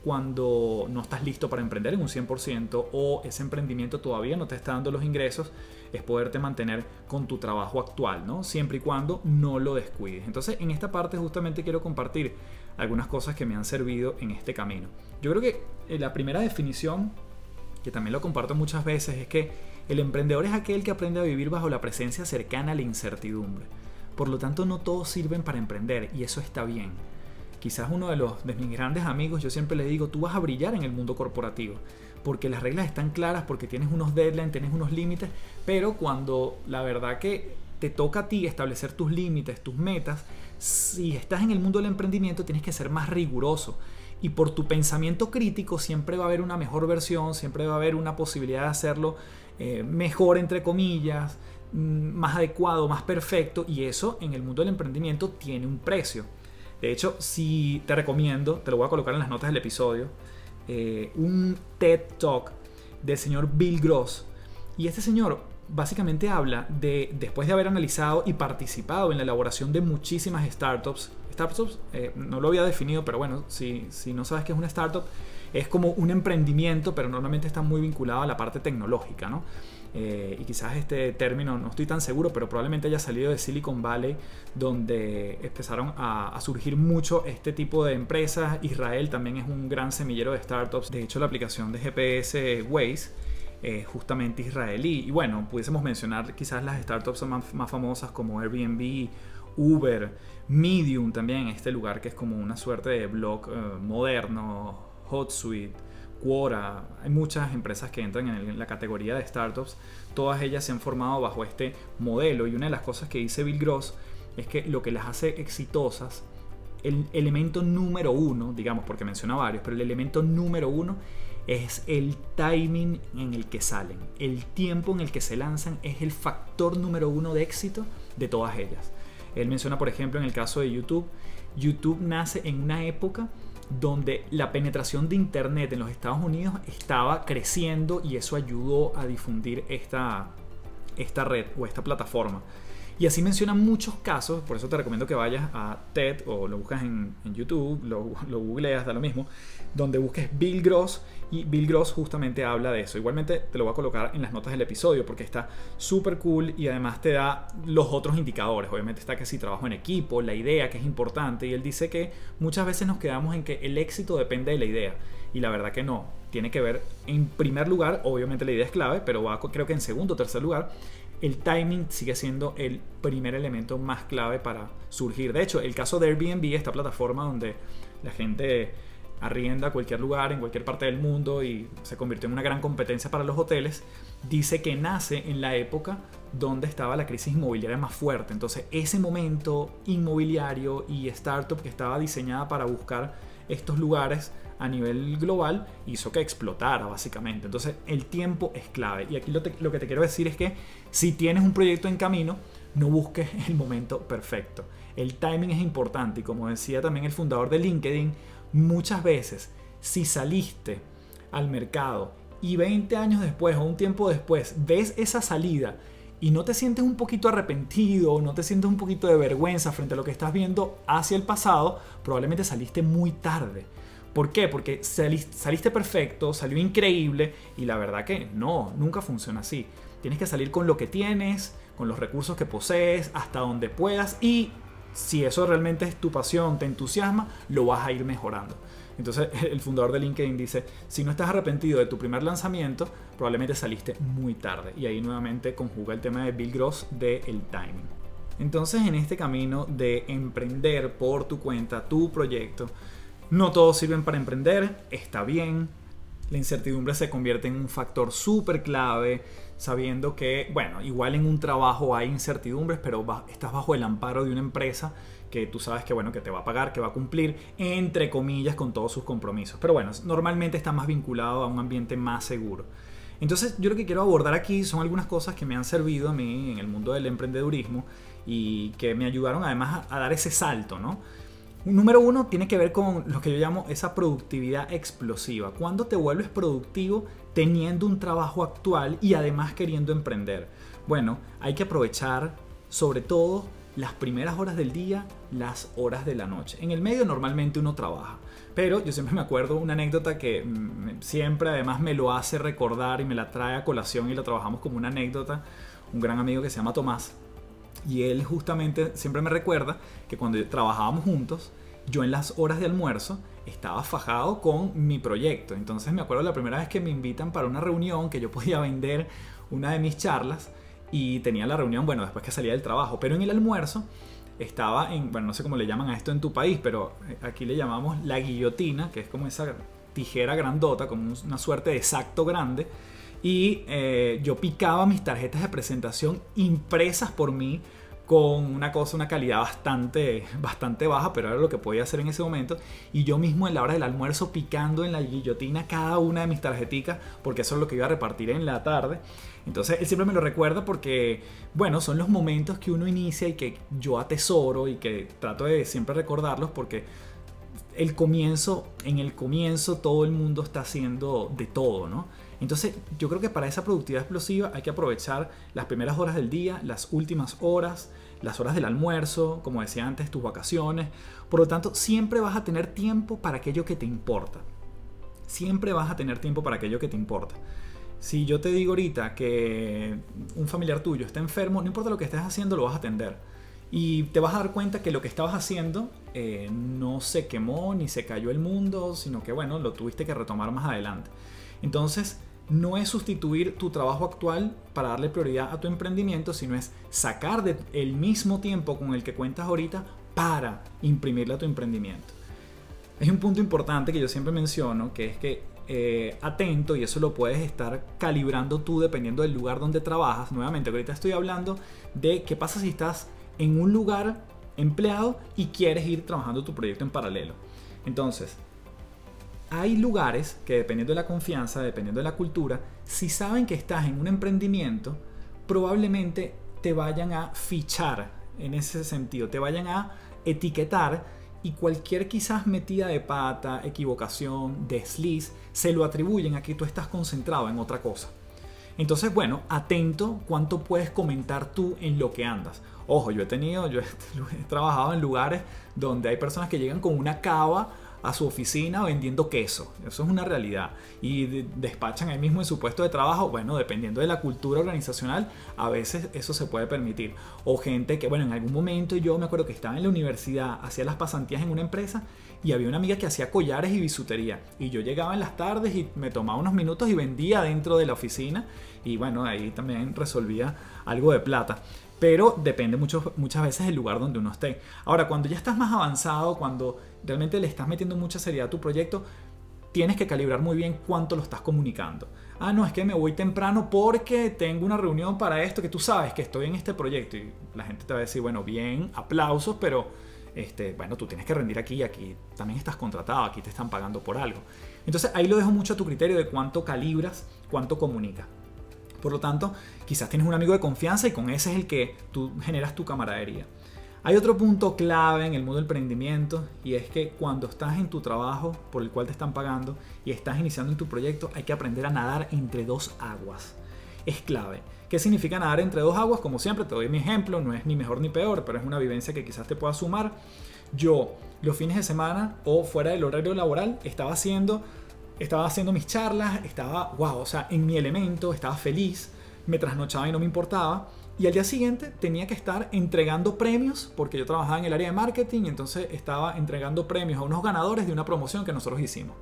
Speaker 1: cuando no estás listo para emprender en un 100% o ese emprendimiento todavía no te está dando los ingresos, es poderte mantener con tu trabajo actual, ¿no? Siempre y cuando no lo descuides. Entonces, en esta parte justamente quiero compartir algunas cosas que me han servido en este camino. Yo creo que eh, la primera definición, que también lo comparto muchas veces, es que el emprendedor es aquel que aprende a vivir bajo la presencia cercana a la incertidumbre. Por lo tanto, no todos sirven para emprender y eso está bien quizás uno de, los, de mis grandes amigos, yo siempre le digo, tú vas a brillar en el mundo corporativo, porque las reglas están claras, porque tienes unos deadlines, tienes unos límites, pero cuando la verdad que te toca a ti establecer tus límites, tus metas, si estás en el mundo del emprendimiento tienes que ser más riguroso. Y por tu pensamiento crítico siempre va a haber una mejor versión, siempre va a haber una posibilidad de hacerlo eh, mejor, entre comillas, mm, más adecuado, más perfecto. Y eso en el mundo del emprendimiento tiene un precio. De hecho, si te recomiendo, te lo voy a colocar en las notas del episodio, eh, un TED Talk del señor Bill Gross. Y este señor básicamente habla de, después de haber analizado y participado en la elaboración de muchísimas startups, startups, eh, no lo había definido, pero bueno, si, si no sabes qué es una startup, es como un emprendimiento, pero normalmente está muy vinculado a la parte tecnológica, ¿no? Eh, y quizás este término no estoy tan seguro, pero probablemente haya salido de Silicon Valley, donde empezaron a, surgir mucho este tipo de empresas. Israel también es un gran semillero de startups. De hecho, la aplicación de GPS Waze es justamente israelí. Y bueno, pudiésemos mencionar quizás las startups más, más famosas como Airbnb, Uber, Medium también, este lugar que es como una suerte de blog eh, moderno, HotSuite. Quora, hay muchas empresas que entran en la categoría de startups, todas ellas se han formado bajo este modelo y una de las cosas que dice Bill Gross es que lo que las hace exitosas, el elemento número uno, digamos porque menciona varios, pero el elemento número uno es el timing en el que salen, el tiempo en el que se lanzan es el factor número uno de éxito de todas ellas. Él menciona, por ejemplo, en el caso de YouTube, YouTube nace en una época donde la penetración de Internet en los Estados Unidos estaba creciendo y eso ayudó a difundir esta, esta red o esta plataforma. Y así menciona muchos casos, por eso te recomiendo que vayas a TED o lo buscas en, YouTube, lo, lo, googleas, da lo mismo, donde busques Bill Gross y Bill Gross justamente habla de eso. Igualmente te lo voy a colocar en las notas del episodio porque está súper cool y además te da los otros indicadores. Obviamente está que si trabajo en equipo, la idea que es importante y él dice que muchas veces nos quedamos en que el éxito depende de la idea y la verdad que no. Tiene que ver en primer lugar, obviamente la idea es clave, pero va creo que en segundo o tercer lugar el timing sigue siendo el primer elemento más clave para surgir. De hecho, el caso de Airbnb, esta plataforma donde la gente arrienda cualquier lugar, en cualquier parte del mundo y se convirtió en una gran competencia para los hoteles, dice que nace en la época donde estaba la crisis inmobiliaria más fuerte. Entonces, ese momento inmobiliario y startup que estaba diseñada para buscar estos lugares a nivel global hizo que explotara básicamente. Entonces el tiempo es clave. Y aquí lo, lo, que te quiero decir es que si tienes un proyecto en camino, no busques el momento perfecto. El timing es importante y como decía también el fundador de LinkedIn, muchas veces si saliste al mercado y 20 años después o un tiempo después ves esa salida y no te sientes un poquito arrepentido o no te sientes un poquito de vergüenza frente a lo que estás viendo hacia el pasado, probablemente saliste muy tarde. ¿Por qué? Porque saliste perfecto, salió increíble y la verdad que no, nunca funciona así. Tienes que salir con lo que tienes, con los recursos que posees, hasta donde puedas y si eso realmente es tu pasión, te entusiasma, lo vas a ir mejorando. Entonces el fundador de LinkedIn dice, si no estás arrepentido de tu primer lanzamiento, probablemente saliste muy tarde. Y ahí nuevamente conjuga el tema de Bill Gross de el timing. Entonces en este camino de emprender por tu cuenta, tu proyecto, no todos sirven para emprender, está bien. La incertidumbre se convierte en un factor súper clave, sabiendo que, bueno, igual en un trabajo hay incertidumbres, pero estás bajo el amparo de una empresa que tú sabes que, bueno, que te va a pagar, que va a cumplir, entre comillas, con todos sus compromisos. Pero bueno, normalmente está más vinculado a un ambiente más seguro. Entonces yo lo que quiero abordar aquí son algunas cosas que me han servido a mí en el mundo del emprendedurismo y que me ayudaron además a, dar ese salto, ¿no? Número uno tiene que ver con lo que yo llamo esa productividad explosiva. Cuando te vuelves productivo teniendo un trabajo actual y además queriendo emprender. Bueno, hay que aprovechar sobre todo las primeras horas del día, las horas de la noche. En el medio normalmente uno trabaja. Pero yo siempre me acuerdo una anécdota que mm, siempre además me lo hace recordar y me la trae a colación y la trabajamos como una anécdota. Un gran amigo que se llama Tomás. Y él justamente siempre me recuerda que cuando trabajábamos juntos, yo en las horas de almuerzo estaba fajado con mi proyecto. Entonces me acuerdo la primera vez que me invitan para una reunión que yo podía vender una de mis charlas y tenía la reunión, bueno, después que salía del trabajo. Pero en el almuerzo estaba en, bueno, no sé cómo le llaman a esto en tu país, pero eh, aquí le llamamos la guillotina, que es como esa tijera grandota, como una suerte de sacto grande. Y eh, yo picaba mis tarjetas de presentación impresas por mí con una cosa, una calidad bastante, bastante baja, pero era lo que podía hacer en ese momento. Y yo mismo en la hora del almuerzo picando en la guillotina cada una de mis tarjeticas, porque eso es lo que iba a repartir en la tarde. Entonces él siempre me lo recuerda porque, bueno, son los momentos que uno inicia y que yo atesoro y que trato de siempre recordarlos porque el comienzo, en el comienzo todo el mundo está haciendo de todo, ¿no? Entonces yo creo que para esa productividad explosiva hay que aprovechar las primeras horas del día, las últimas horas, las horas del almuerzo, como decía antes, tus vacaciones. Por lo tanto, siempre vas a tener tiempo para aquello que te importa. Siempre vas a tener tiempo para aquello que te importa. Si yo te digo ahorita que un familiar tuyo está enfermo, no importa lo que estés haciendo, lo vas a atender. Y te vas a dar cuenta que lo que estabas haciendo eh, no se quemó ni se cayó el mundo, sino que bueno, lo tuviste que retomar más adelante. Entonces, no es sustituir tu trabajo actual para darle prioridad a tu emprendimiento, sino es sacar de el mismo tiempo con el que cuentas ahorita para imprimirle a tu emprendimiento. Hay un punto importante que yo siempre menciono, que es que eh, atento y eso lo puedes estar calibrando tú dependiendo del lugar donde trabajas. Nuevamente, ahorita estoy hablando de qué pasa si estás en un lugar empleado y quieres ir trabajando tu proyecto en paralelo. Entonces, hay lugares que dependiendo de la confianza, dependiendo de la cultura, si saben que estás en un emprendimiento, probablemente te vayan a fichar en ese sentido, te vayan a etiquetar y cualquier quizás metida de pata, equivocación, desliz, se lo atribuyen a que tú estás concentrado en otra cosa. Entonces, bueno, atento cuánto puedes comentar tú en lo que andas. Ojo, yo he tenido, yo he, trabajado en lugares donde hay personas que llegan con una cava a su oficina vendiendo queso. Eso es una realidad. Y despachan ahí mismo en su puesto de trabajo. Bueno, dependiendo de la cultura organizacional, a veces eso se puede permitir. O gente que, bueno, en algún momento yo me acuerdo que estaba en la universidad, hacía las pasantías en una empresa y había una amiga que hacía collares y bisutería. Y yo llegaba en las tardes y me tomaba unos minutos y vendía dentro de la oficina. Y bueno, ahí también resolvía algo de plata pero depende muchas veces del lugar donde uno esté. Ahora, cuando ya estás más avanzado, cuando realmente le estás metiendo mucha seriedad a tu proyecto, tienes que calibrar muy bien cuánto lo estás comunicando. Ah, no, es que me voy temprano porque tengo una reunión para esto, que tú sabes que estoy en este proyecto. Y la gente te va a decir, bueno, bien, aplausos, pero este, bueno, tú tienes que rendir aquí, aquí también estás contratado, aquí te están pagando por algo. Entonces ahí lo dejo mucho a tu criterio de cuánto calibras, cuánto comunicas. Por lo tanto, quizás tienes un amigo de confianza y con ese es el que tú generas tu camaradería. Hay otro punto clave en el mundo del emprendimiento y es que cuando estás en tu trabajo por el cual te están pagando y estás iniciando en tu proyecto, hay que aprender a nadar entre dos aguas. Es clave. ¿Qué significa nadar entre dos aguas? Como siempre, te doy mi ejemplo, no es ni mejor ni peor, pero es una vivencia que quizás te pueda sumar. Yo, los fines de semana o fuera del horario laboral, estaba haciendo estaba haciendo mis charlas, estaba, wow, o sea, en mi elemento, estaba feliz, me trasnochaba y no me importaba. Y al día siguiente tenía que estar entregando premios, porque yo trabajaba en el área de marketing y entonces estaba entregando premios a unos ganadores de una promoción que nosotros hicimos.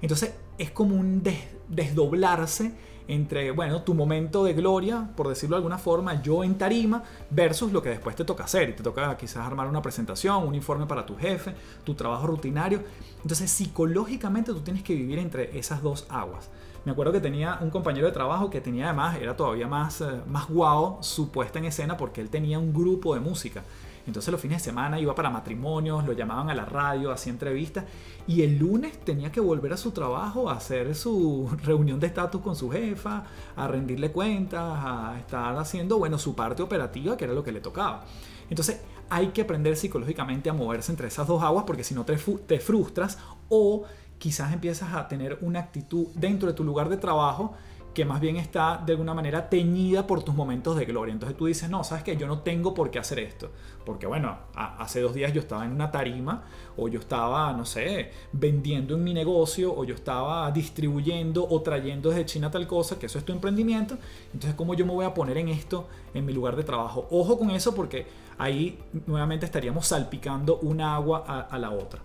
Speaker 1: Entonces es como un desdoblarse entre, bueno, tu momento de gloria, por decirlo de alguna forma, yo en tarima, versus lo que después te toca hacer. Y te toca quizás armar una presentación, un informe para tu jefe, tu trabajo rutinario. Entonces, psicológicamente tú tienes que vivir entre esas dos aguas. Me acuerdo que tenía un compañero de trabajo que tenía además, era todavía más, eh, más guau su puesta en escena porque él tenía un grupo de música. Entonces los fines de semana iba para matrimonios, lo llamaban a la radio, hacía entrevistas y el lunes tenía que volver a su trabajo a hacer su reunión de estatus con su jefa, a rendirle cuentas, a estar haciendo, bueno, su parte operativa, que era lo que le tocaba. Entonces hay que aprender psicológicamente a moverse entre esas dos aguas porque si no te, te frustras o quizás empiezas a tener una actitud dentro de tu lugar de trabajo que más bien está de alguna manera teñida por tus momentos de gloria. Entonces tú dices, no, sabes que yo no tengo por qué hacer esto. Porque bueno, hace dos días yo estaba en una tarima, o yo estaba, no sé, vendiendo en mi negocio, o yo estaba distribuyendo o trayendo desde China tal cosa, que eso es tu emprendimiento. Entonces, ¿cómo yo me voy a poner en esto en mi lugar de trabajo? Ojo con eso porque ahí nuevamente estaríamos salpicando una agua a, a la otra.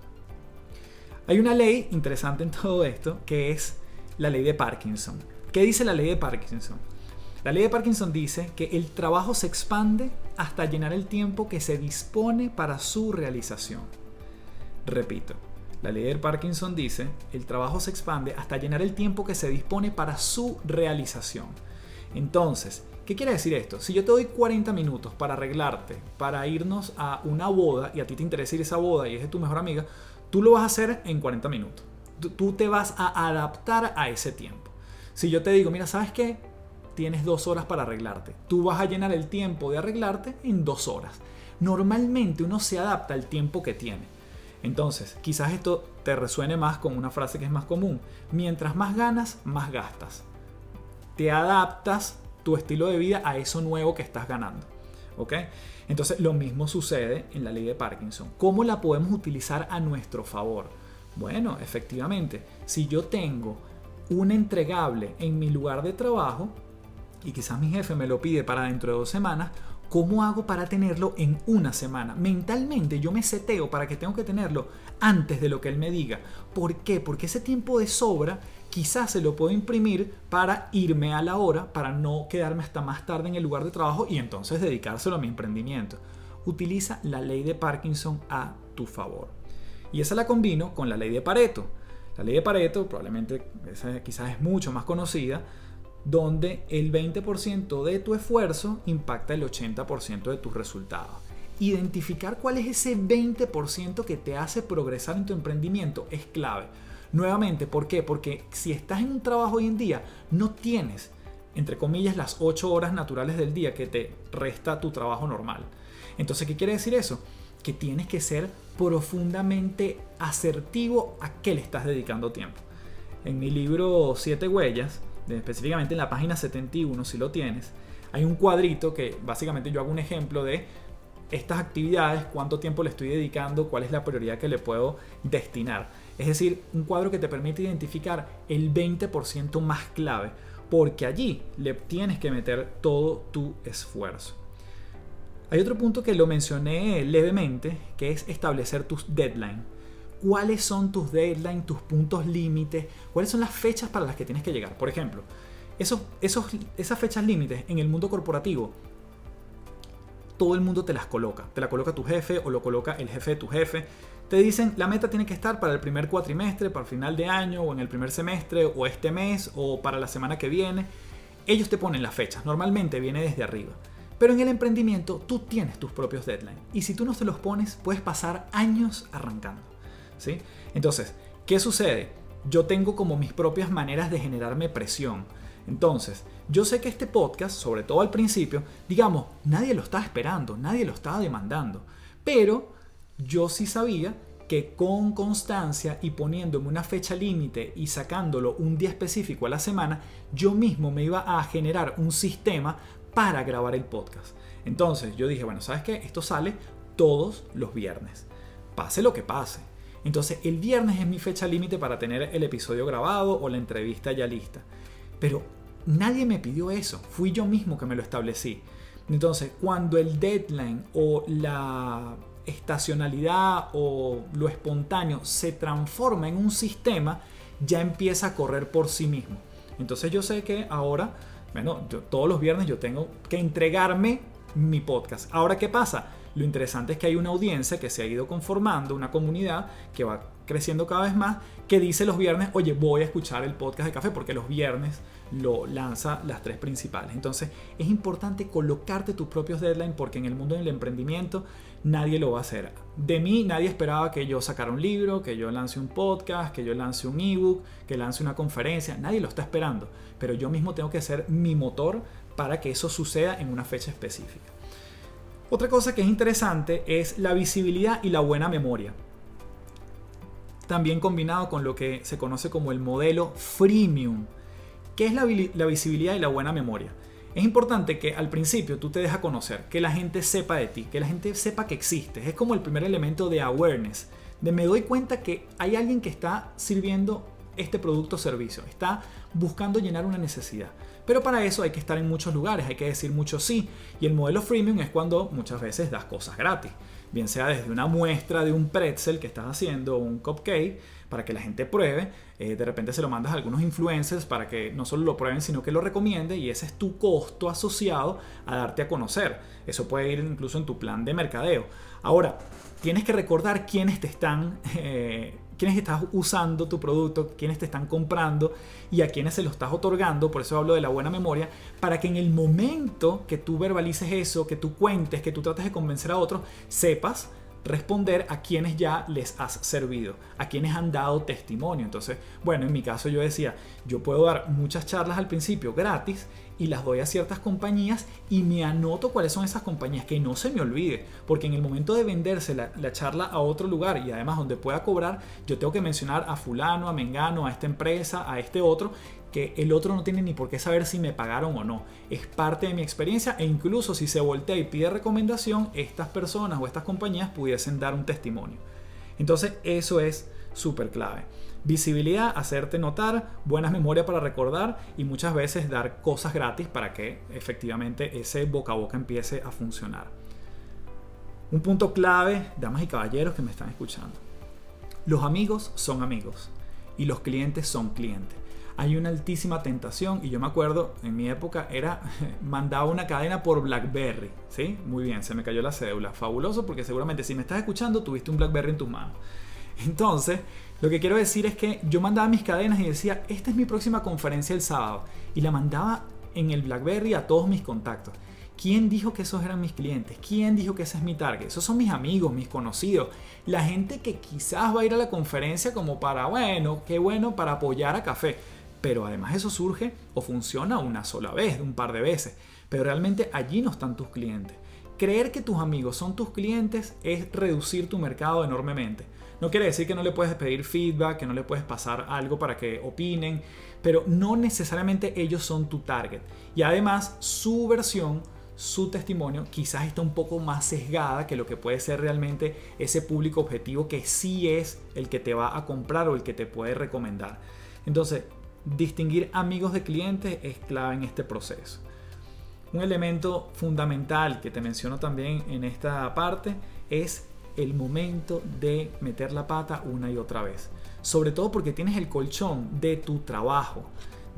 Speaker 1: Hay una ley interesante en todo esto, que es la ley de Parkinson. ¿Qué dice la ley de Parkinson? La ley de Parkinson dice que el trabajo se expande hasta llenar el tiempo que se dispone para su realización. Repito, la ley de Parkinson dice, el trabajo se expande hasta llenar el tiempo que se dispone para su realización. Entonces, ¿qué quiere decir esto? Si yo te doy 40 minutos para arreglarte, para irnos a una boda y a ti te interesa ir esa boda y es de tu mejor amiga, tú lo vas a hacer en 40 minutos. Tú te vas a adaptar a ese tiempo. Si yo te digo, mira, ¿sabes qué? Tienes dos horas para arreglarte. Tú vas a llenar el tiempo de arreglarte en dos horas. Normalmente uno se adapta al tiempo que tiene. Entonces, quizás esto te resuene más con una frase que es más común. Mientras más ganas, más gastas. Te adaptas tu estilo de vida a eso nuevo que estás ganando. ¿Ok? Entonces, lo mismo sucede en la ley de Parkinson. ¿Cómo la podemos utilizar a nuestro favor? Bueno, efectivamente, si yo tengo un entregable en mi lugar de trabajo y quizás mi jefe me lo pide para dentro de dos semanas, ¿cómo hago para tenerlo en una semana? Mentalmente yo me seteo para que tengo que tenerlo antes de lo que él me diga. ¿Por qué? Porque ese tiempo de sobra quizás se lo puedo imprimir para irme a la hora, para no quedarme hasta más tarde en el lugar de trabajo y entonces dedicárselo a mi emprendimiento. Utiliza la ley de Parkinson a tu favor. Y esa la combino con la ley de Pareto. La ley de Pareto, probablemente esa quizás es mucho más conocida, donde el 20% de tu esfuerzo impacta el 80% de tus resultados. Identificar cuál es ese 20% que te hace progresar en tu emprendimiento es clave. Nuevamente, ¿por qué? Porque si estás en un trabajo hoy en día, no tienes, entre comillas, las 8 horas naturales del día que te resta tu trabajo normal. Entonces, ¿qué quiere decir eso? que tienes que ser profundamente asertivo a qué le estás dedicando tiempo. En mi libro Siete Huellas, específicamente en la página 71, si lo tienes, hay un cuadrito que básicamente yo hago un ejemplo de estas actividades, cuánto tiempo le estoy dedicando, cuál es la prioridad que le puedo destinar. Es decir, un cuadro que te permite identificar el 20% más clave, porque allí le tienes que meter todo tu esfuerzo. Hay otro punto que lo mencioné levemente, que es establecer tus deadlines. ¿Cuáles son tus deadlines, tus puntos límites? ¿Cuáles son las fechas para las que tienes que llegar? Por ejemplo, esos, esos, esas fechas límites en el mundo corporativo, todo el mundo te las coloca. Te la coloca tu jefe o lo coloca el jefe de tu jefe. Te dicen, la meta tiene que estar para el primer cuatrimestre, para el final de año, o en el primer semestre, o este mes, o para la semana que viene. Ellos te ponen las fechas. Normalmente viene desde arriba. Pero en el emprendimiento tú tienes tus propios deadlines y si tú no se los pones puedes pasar años arrancando. ¿sí? Entonces, ¿qué sucede? Yo tengo como mis propias maneras de generarme presión. Entonces, yo sé que este podcast, sobre todo al principio, digamos, nadie lo estaba esperando, nadie lo estaba demandando, pero yo sí sabía que con constancia y poniéndome una fecha límite y sacándolo un día específico a la semana, yo mismo me iba a generar un sistema para grabar el podcast. Entonces yo dije, bueno, ¿sabes qué? Esto sale todos los viernes. Pase lo que pase. Entonces el viernes es mi fecha límite para tener el episodio grabado o la entrevista ya lista. Pero nadie me pidió eso. Fui yo mismo que me lo establecí. Entonces cuando el deadline o la estacionalidad o lo espontáneo se transforma en un sistema, ya empieza a correr por sí mismo. Entonces yo sé que ahora, bueno, todos los viernes yo tengo que entregarme mi podcast. Ahora, ¿qué pasa? Lo interesante es que hay una audiencia que se ha ido conformando, una comunidad que va creciendo cada vez más, que dice los viernes, oye, voy a escuchar el podcast de café, porque los viernes lo lanza las tres principales. Entonces es importante colocarte tus propios deadlines porque en el mundo del emprendimiento nadie lo va a hacer. De mí nadie esperaba que yo sacara un libro, que yo lance un podcast, que yo lance un ebook, que lance una conferencia. Nadie lo está esperando. Pero yo mismo tengo que ser mi motor para que eso suceda en una fecha específica. Otra cosa que es interesante es la visibilidad y la buena memoria. También combinado con lo que se conoce como el modelo freemium ¿Qué es la, visibilidad y la buena memoria? Es importante que al principio tú te dejas conocer, que la gente sepa de ti, que la gente sepa que existes. Es como el primer elemento de awareness, de me doy cuenta que hay alguien que está sirviendo este producto o servicio, está buscando llenar una necesidad. Pero para eso hay que estar en muchos lugares, hay que decir mucho sí. Y el modelo freemium es cuando muchas veces das cosas gratis, bien sea desde una muestra de un pretzel que estás haciendo, un cupcake, para que la gente pruebe. Eh, de repente se lo mandas a algunos influencers para que no solo lo prueben, sino que lo recomiende y ese es tu costo asociado a darte a conocer. Eso puede ir incluso en tu plan de mercadeo. Ahora, tienes que recordar quiénes te están... Eh, quiénes estás usando tu producto, quiénes te están comprando y a quiénes se lo estás otorgando, por eso hablo de la buena memoria, para que en el momento que tú verbalices eso, que tú cuentes, que tú trates de convencer a otros, sepas responder a quienes ya les has servido, a quienes han dado testimonio. Entonces, bueno, en mi caso yo decía, yo puedo dar muchas charlas al principio gratis y las doy a ciertas compañías y me anoto cuáles son esas compañías, que no se me olvide, porque en el momento de venderse la, la, charla a otro lugar y además donde pueda cobrar, yo tengo que mencionar a fulano, a mengano, a esta empresa, a este otro, que el otro no tiene ni por qué saber si me pagaron o no. Es parte de mi experiencia e incluso si se voltea y pide recomendación, estas personas o estas compañías pudiesen dar un testimonio. Entonces eso es súper clave. Visibilidad, hacerte notar, buenas memorias para recordar y muchas veces dar cosas gratis para que efectivamente ese boca a boca empiece a funcionar. Un punto clave, damas y caballeros que me están escuchando. Los amigos son amigos y los clientes son clientes hay una altísima tentación y yo me acuerdo en mi época era mandaba una cadena por BlackBerry, ¿sí? Muy bien, se me cayó la cédula, fabuloso porque seguramente si me estás escuchando tuviste un BlackBerry en tus manos. Entonces, lo que quiero decir es que yo mandaba mis cadenas y decía, esta es mi próxima conferencia el sábado y la mandaba en el BlackBerry a todos mis contactos. ¿Quién dijo que esos eran mis clientes? ¿Quién dijo que ese es mi target? Esos son mis amigos, mis conocidos, la gente que quizás va a ir a la conferencia como para, bueno, qué bueno para apoyar a café pero además eso surge o funciona una sola vez, un par de veces, pero realmente allí no están tus clientes. Creer que tus amigos son tus clientes es reducir tu mercado enormemente. No quiere decir que no le puedes pedir feedback, que no le puedes pasar algo para que opinen, pero no necesariamente ellos son tu target. Y además su versión, su testimonio quizás está un poco más sesgada que lo que puede ser realmente ese público objetivo que sí es el que te va a comprar o el que te puede recomendar. Entonces, distinguir amigos de clientes es clave en este proceso. Un elemento fundamental que te menciono también en esta parte es el momento de meter la pata una y otra vez. Sobre todo porque tienes el colchón de tu trabajo,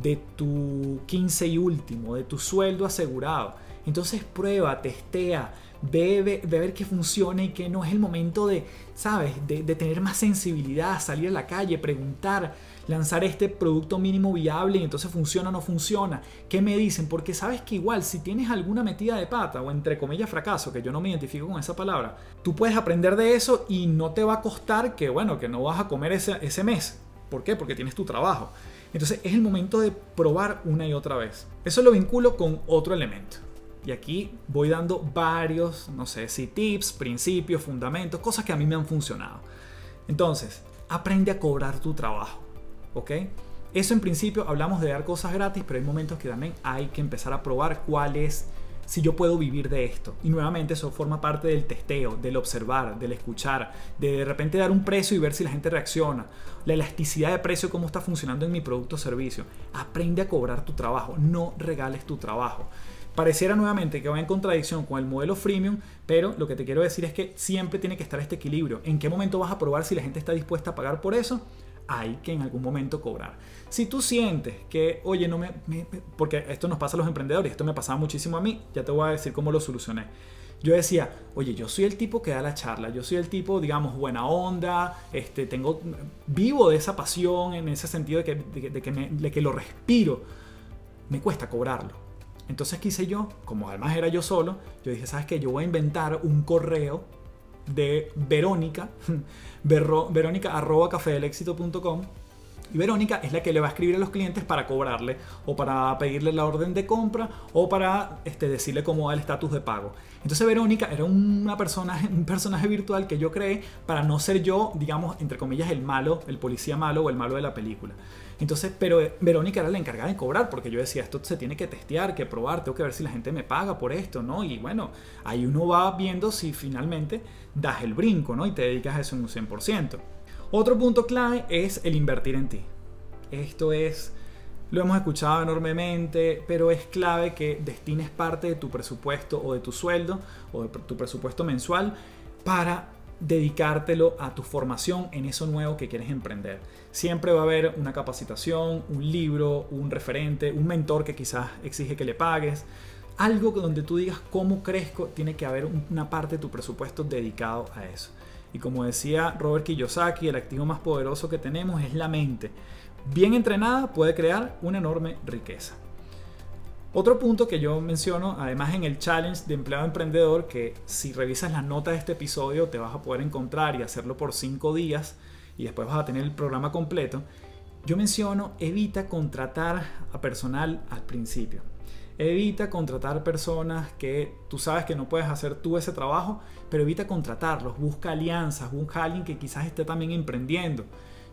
Speaker 1: de tu 15 y último, de tu sueldo asegurado. Entonces prueba, testea, ve, ve, ver qué funciona y qué no. Es el momento de, ¿sabes? De tener más sensibilidad, salir a la calle, preguntar lanzar este producto mínimo viable y entonces funciona o no funciona. ¿Qué me dicen? Porque sabes que igual si tienes alguna metida de pata o entre comillas fracaso, que yo no me identifico con esa palabra, tú puedes aprender de eso y no te va a costar que, bueno, que no vas a comer ese, ese mes. ¿Por qué? Porque tienes tu trabajo. Entonces es el momento de probar una y otra vez. Eso lo vinculo con otro elemento. Y aquí voy dando varios, no sé si tips, principios, fundamentos, cosas que a mí me han funcionado. Entonces, aprende a cobrar tu trabajo. ¿Ok? Eso en principio hablamos de dar cosas gratis, pero hay momentos que también hay que empezar a probar cuál es, si yo puedo vivir de esto. Y nuevamente eso forma parte del testeo, del observar, del escuchar, de de repente dar un precio y ver si la gente reacciona. La elasticidad de precio, cómo está funcionando en mi producto o servicio. Aprende a cobrar tu trabajo, no regales tu trabajo. Pareciera nuevamente que va en contradicción con el modelo freemium, pero lo que te quiero decir es que siempre tiene que estar este equilibrio. ¿En qué momento vas a probar si la gente está dispuesta a pagar por eso? Hay que en algún momento cobrar. Si tú sientes que, oye, no me, porque esto nos pasa a los emprendedores, esto me pasaba muchísimo a mí, ya te voy a decir cómo lo solucioné. Yo decía, oye, yo soy el tipo que da la charla, yo soy el tipo, digamos, buena onda, este, tengo, vivo de esa pasión en ese sentido de que, de, que, de que lo respiro. Me cuesta cobrarlo. Entonces, ¿qué hice yo? Como además era yo solo, yo dije, ¿sabes qué? Yo voy a inventar un correo de Verónica, verónica arroba y Verónica es la que le va a escribir a los clientes para cobrarle o para pedirle la orden de compra o para este, decirle cómo va el estatus de pago. Entonces Verónica era una persona, un personaje virtual que yo creé para no ser yo, digamos, entre comillas, el malo, el policía malo o el malo de la película. Entonces, pero Verónica era la encargada de cobrar, porque yo decía, esto se tiene que testear, que probar, tengo que ver si la gente me paga por esto, ¿no? Y bueno, ahí uno va viendo si finalmente das el brinco, ¿no? Y te dedicas a eso en un 100%. Otro punto clave es el invertir en ti. Esto es, lo hemos escuchado enormemente, pero es clave que destines parte de tu presupuesto o de tu sueldo o de tu presupuesto mensual para dedicártelo a tu formación en eso nuevo que quieres emprender. Siempre va a haber una capacitación, un libro, un referente, un mentor que quizás exige que le pagues. Algo donde tú digas cómo crezco, tiene que haber una parte de tu presupuesto dedicado a eso. Y como decía Robert Kiyosaki, el activo más poderoso que tenemos es la mente. Bien entrenada puede crear una enorme riqueza. Otro punto que yo menciono, además en el challenge de empleado emprendedor, que si revisas las notas de este episodio te vas a poder encontrar y hacerlo por 5 días y después vas a tener el programa completo, yo menciono evita contratar a personal al principio. Evita contratar personas que tú sabes que no puedes hacer tú ese trabajo, pero evita contratarlos, busca alianzas, busca alguien que quizás esté también emprendiendo.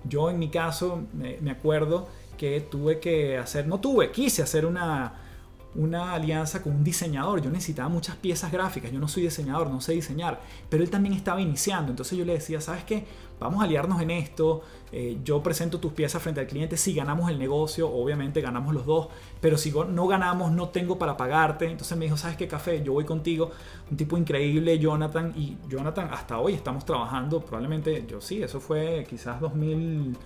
Speaker 1: Yo en mi caso me acuerdo que tuve que hacer, no tuve, quise hacer una, una alianza con un diseñador. Yo necesitaba muchas piezas gráficas. Yo no soy diseñador, no sé diseñar. Pero él también estaba iniciando. Entonces yo le decía, ¿sabes qué? Vamos a aliarnos en esto. Eh, yo presento tus piezas frente al cliente. Si ganamos el negocio, obviamente ganamos los dos. Pero si no ganamos, no tengo para pagarte. Entonces me dijo, ¿sabes qué, Café? Yo voy contigo. Un tipo increíble, Jonathan. Y Jonathan, hasta hoy estamos trabajando. Probablemente, yo sí, eso fue quizás 2000,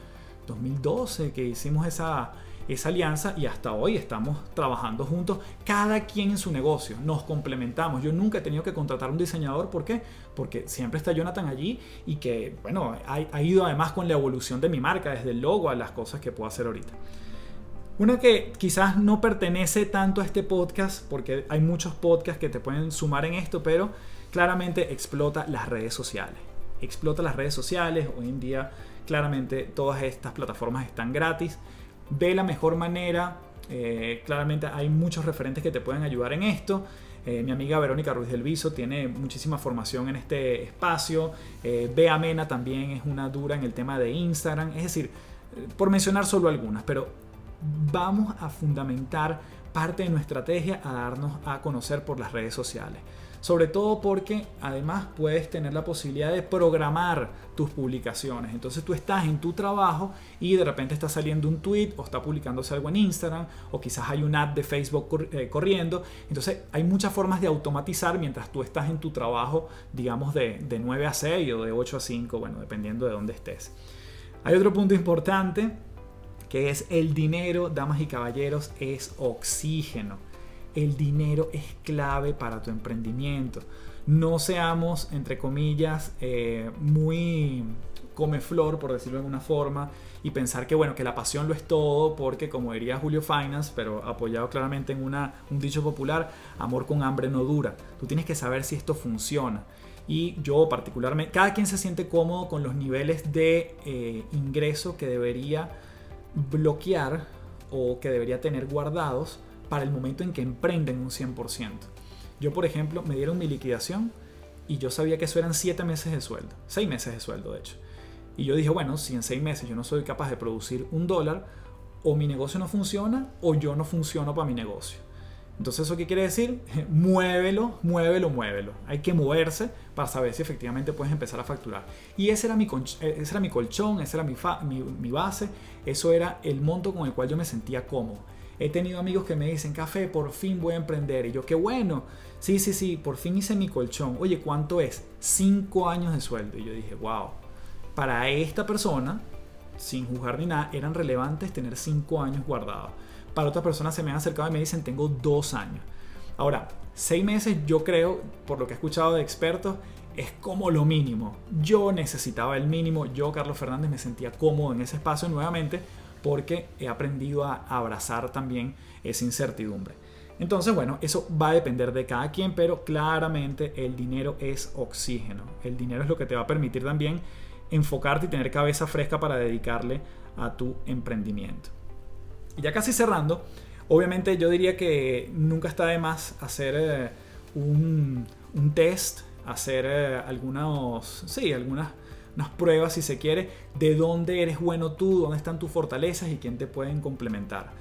Speaker 1: 2012 que hicimos esa esa alianza y hasta hoy estamos trabajando juntos, cada quien en su negocio, nos complementamos. Yo nunca he tenido que contratar un diseñador, ¿por qué? Porque siempre está Jonathan allí y que, bueno, ha, ido además con la evolución de mi marca, desde el logo a las cosas que puedo hacer ahorita. Una que quizás no pertenece tanto a este podcast, porque hay muchos podcasts que te pueden sumar en esto, pero claramente explota las redes sociales. Explota las redes sociales, hoy en día claramente todas estas plataformas están gratis ve la mejor manera. Eh, claramente hay muchos referentes que te pueden ayudar en esto. Eh, mi amiga Verónica Ruiz del Viso tiene muchísima formación en este espacio. Eh, Bea Mena también es una dura en el tema de Instagram. Es decir, por mencionar solo algunas, pero vamos a fundamentar parte de nuestra estrategia a darnos a conocer por las redes sociales sobre todo porque además puedes tener la posibilidad de programar tus publicaciones. Entonces tú estás en tu trabajo y de repente está saliendo un tweet o está publicándose algo en Instagram o quizás hay un ad de Facebook eh, corriendo. Entonces hay muchas formas de automatizar mientras tú estás en tu trabajo, digamos de, de 9 a 6 o de 8 a 5, bueno, dependiendo de dónde estés. Hay otro punto importante que es el dinero, damas y caballeros, es oxígeno el dinero es clave para tu emprendimiento. No seamos, entre comillas, eh, muy come flor, por decirlo de alguna forma, y pensar que bueno, que la pasión lo es todo, porque como diría Julio Finance, pero apoyado claramente en una, un dicho popular, amor con hambre no dura. Tú tienes que saber si esto funciona. Y yo particularmente, cada quien se siente cómodo con los niveles de eh, ingreso que debería bloquear o que debería tener guardados para el momento en que emprenden un 100%. Yo, por ejemplo, me dieron mi liquidación y yo sabía que eso eran 7 meses de sueldo, 6 meses de sueldo de hecho. Y yo dije, bueno, si en 6 meses yo no soy capaz de producir un dólar, o mi negocio no funciona o yo no funciono para mi negocio. Entonces, ¿eso qué quiere decir? muévelo, muévelo, muévelo. Hay que moverse para saber si efectivamente puedes empezar a facturar. Y ese era mi, mi colchón, esa era mi, mi base, eso era el monto con el cual yo me sentía cómodo. He tenido amigos que me dicen, café, por fin voy a emprender. Y yo, qué bueno. Sí, sí, sí, por fin hice mi colchón. Oye, ¿cuánto es? Cinco años de sueldo. Y yo dije, wow. Para esta persona, sin juzgar ni nada, eran relevantes tener 5 años guardados. Para otras personas se me han acercado y me dicen tengo 2 años. Ahora, 6 meses yo creo, por lo que he escuchado de expertos, es como lo mínimo. Yo necesitaba el mínimo, yo Carlos Fernández me sentía cómodo en ese espacio nuevamente porque he aprendido a abrazar también esa incertidumbre. Entonces, bueno, eso va a depender de cada quien, pero claramente el dinero es oxígeno. El dinero es lo que te va a permitir también enfocarte y tener cabeza fresca para dedicarle a tu emprendimiento. Ya casi cerrando, obviamente yo diría que nunca está de más hacer eh, un, test, hacer eh, algunos, sí, algunas unas pruebas si se quiere de dónde eres bueno tú, dónde están tus fortalezas y quién te pueden complementar.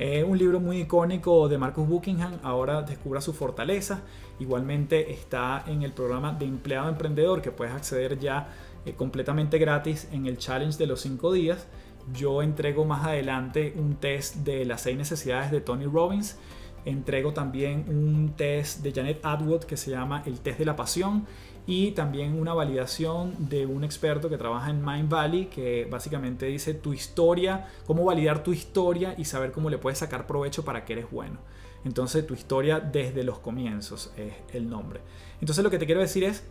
Speaker 1: Es un libro muy icónico de Marcus Buckingham, ahora descubra su fortaleza. Igualmente está en el programa de empleado emprendedor que puedes acceder ya eh, completamente gratis en el challenge de los 5 días. Yo entrego más adelante un test de las 6 necesidades de Tony Robbins. Entrego también un test de Janet Atwood que se llama el test de la pasión y también una validación de un experto que trabaja en Mind Valley que básicamente dice tu historia, cómo validar tu historia y saber cómo le puedes sacar provecho para que eres bueno. Entonces tu historia desde los comienzos es el nombre. Entonces lo que te quiero decir es,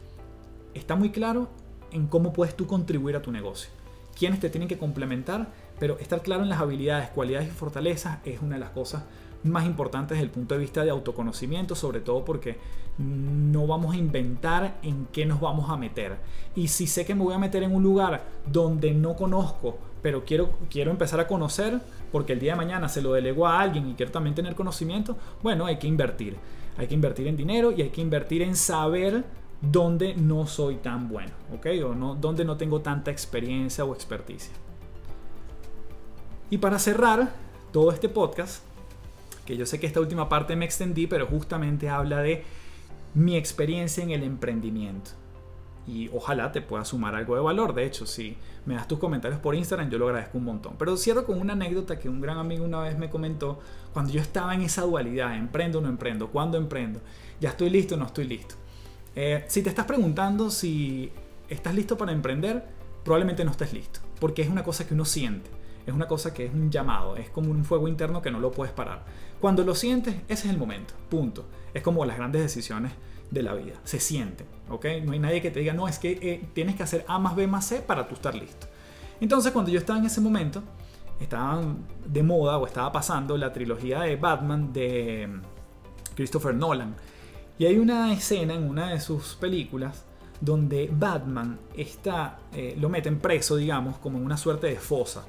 Speaker 1: está muy claro en cómo puedes tú contribuir a tu negocio. Quiénes te tienen que complementar, pero estar claro en las habilidades, cualidades y fortalezas es una de las cosas más importantes desde el punto de vista de autoconocimiento, sobre todo porque no vamos a inventar en qué nos vamos a meter. Y si sé que me voy a meter en un lugar donde no conozco, pero quiero, quiero empezar a conocer, porque el día de mañana se lo delego a alguien y quiero también tener conocimiento, bueno, hay que invertir. Hay que invertir en dinero y hay que invertir en saber dónde no soy tan bueno, ¿ok? O no, donde no tengo tanta experiencia o experticia. Y para cerrar todo este podcast, que yo sé que esta última parte me extendí, pero justamente habla de mi experiencia en el emprendimiento. Y ojalá te pueda sumar algo de valor. De hecho, si me das tus comentarios por Instagram, yo lo agradezco un montón. Pero cierro con una anécdota que un gran amigo una vez me comentó cuando yo estaba en esa dualidad, emprendo o no emprendo, cuándo emprendo, ya estoy listo o no estoy listo. Eh, si te estás preguntando si estás listo para emprender, probablemente no estés listo, porque es una cosa que uno siente es una cosa que es un llamado, es como un fuego interno que no lo puedes parar. Cuando lo sientes, ese es el momento, punto. Es como las grandes decisiones de la vida, se sienten, ¿ok? No hay nadie que te diga, no, es que eh, tienes que hacer A más B más C para tú estar listo. Entonces, cuando yo estaba en ese momento, estaba de moda o estaba pasando la trilogía de Batman de mm, Christopher Nolan. Y hay una escena en una de sus películas donde Batman está, eh, lo meten preso, digamos, como en una suerte de fosa.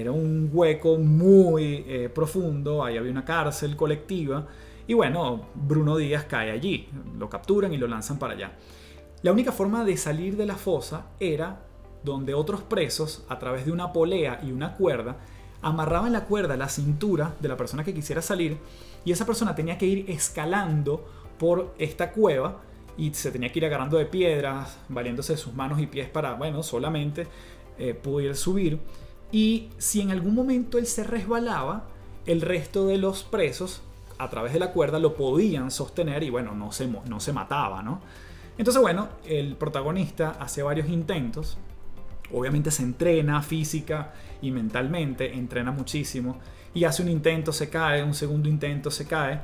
Speaker 1: Era un hueco muy eh, profundo, ahí había una cárcel colectiva. Y bueno, Bruno Díaz cae allí, lo capturan y lo lanzan para allá. La única forma de salir de la fosa era donde otros presos, a través de una polea y una cuerda, amarraban la cuerda a la cintura de la persona que quisiera salir y esa persona tenía que ir escalando por esta cueva y se tenía que ir agarrando de piedras, valiéndose de sus manos y pies para, bueno, solamente eh, poder subir. Y si en algún momento él se resbalaba, el resto de los presos, a través de la cuerda, lo podían sostener y bueno, no se, no se mataba, ¿no? Entonces, bueno, el protagonista hace varios intentos. Obviamente se entrena física y mentalmente, entrena muchísimo. Y hace un intento, se cae, un segundo intento, se cae.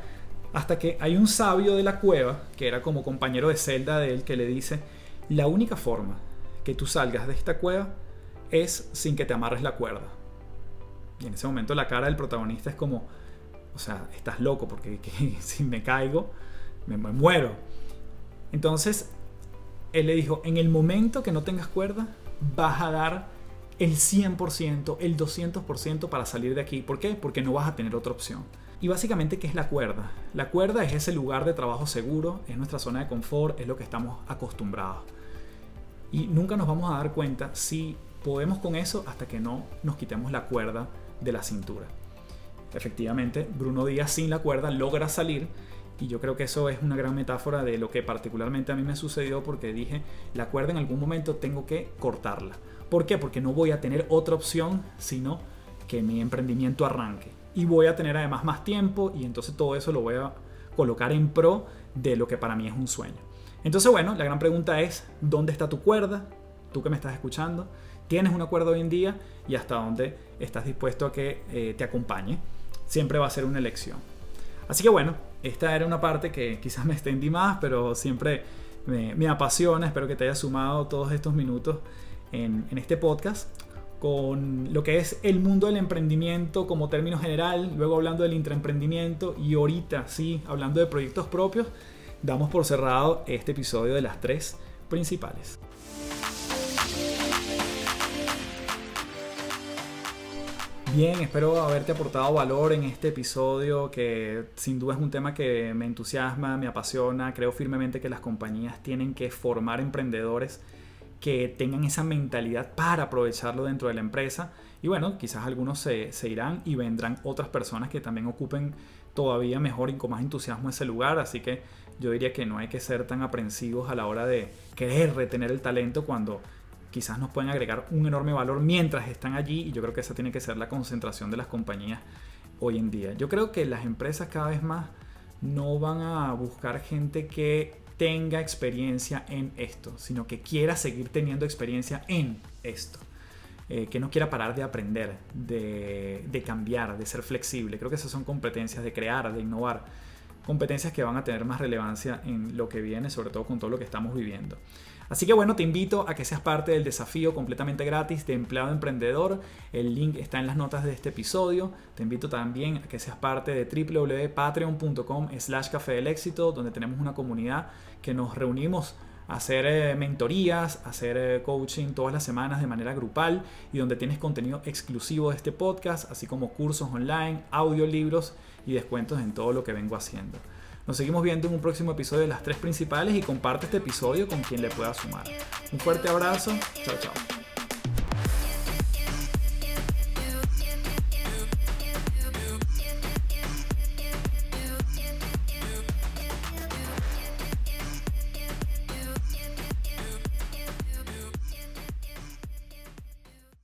Speaker 1: Hasta que hay un sabio de la cueva, que era como compañero de celda de él, que le dice, la única forma que tú salgas de esta cueva es sin que te amarres la cuerda. Y en ese momento la cara del protagonista es como, o sea, estás loco porque si me caigo, me, muero. Entonces, él le dijo, en el momento que no tengas cuerda, vas a dar el 100%, el 200% para salir de aquí. ¿Por qué? Porque no vas a tener otra opción. Y básicamente, ¿qué es la cuerda? La cuerda es ese lugar de trabajo seguro, es nuestra zona de confort, es lo que estamos acostumbrados. Y nunca nos vamos a dar cuenta si podemos con eso hasta que no nos quitemos la cuerda de la cintura. Efectivamente, Bruno Díaz sin la cuerda logra salir y yo creo que eso es una gran metáfora de lo que particularmente a mí me sucedió porque dije, la cuerda en algún momento tengo que cortarla. ¿Por qué? Porque no voy a tener otra opción sino que mi emprendimiento arranque. Y voy a tener además más tiempo y entonces todo eso lo voy a colocar en pro de lo que para mí es un sueño. Entonces bueno, la gran pregunta es, ¿dónde está tu cuerda? Tú que me estás escuchando, tienes un acuerdo hoy en día y hasta dónde estás dispuesto a que eh, te acompañe. Siempre va a ser una elección. Así que bueno, esta era una parte que quizás me extendí más, pero siempre me, apasiona. Espero que te haya sumado todos estos minutos en, en este podcast con lo que es el mundo del emprendimiento como término general, luego hablando del intraemprendimiento y ahorita sí, hablando de proyectos propios, damos por cerrado este episodio de las tres principales. Bien, espero haberte aportado valor en este episodio que sin duda es un tema que me entusiasma, me apasiona. Creo firmemente que las compañías tienen que formar emprendedores que tengan esa mentalidad para aprovecharlo dentro de la empresa. Y bueno, quizás algunos se, se, irán y vendrán otras personas que también ocupen todavía mejor y con más entusiasmo ese lugar. Así que yo diría que no hay que ser tan aprensivos a la hora de querer retener el talento cuando quizás nos pueden agregar un enorme valor mientras están allí y yo creo que esa tiene que ser la concentración de las compañías hoy en día. Yo creo que las empresas cada vez más no van a buscar gente que tenga experiencia en esto, sino que quiera seguir teniendo experiencia en esto. Eh, que no quiera parar de aprender, de, de cambiar, de ser flexible. Creo que esas son competencias de crear, de innovar competencias que van a tener más relevancia en lo que viene, sobre todo con todo lo que estamos viviendo. Así que bueno, te invito a que seas parte del desafío completamente gratis de empleado emprendedor. El link está en las notas de este episodio. Te invito también a que seas parte de www.patreon.com slash café del éxito, donde tenemos una comunidad que nos reunimos hacer eh, mentorías, hacer eh, coaching todas las semanas de manera grupal y donde tienes contenido exclusivo de este podcast, así como cursos online, audiolibros y descuentos en todo lo que vengo haciendo. Nos seguimos viendo en un próximo episodio de las tres principales y comparte este episodio con quien le pueda sumar. Un fuerte abrazo, chao chao.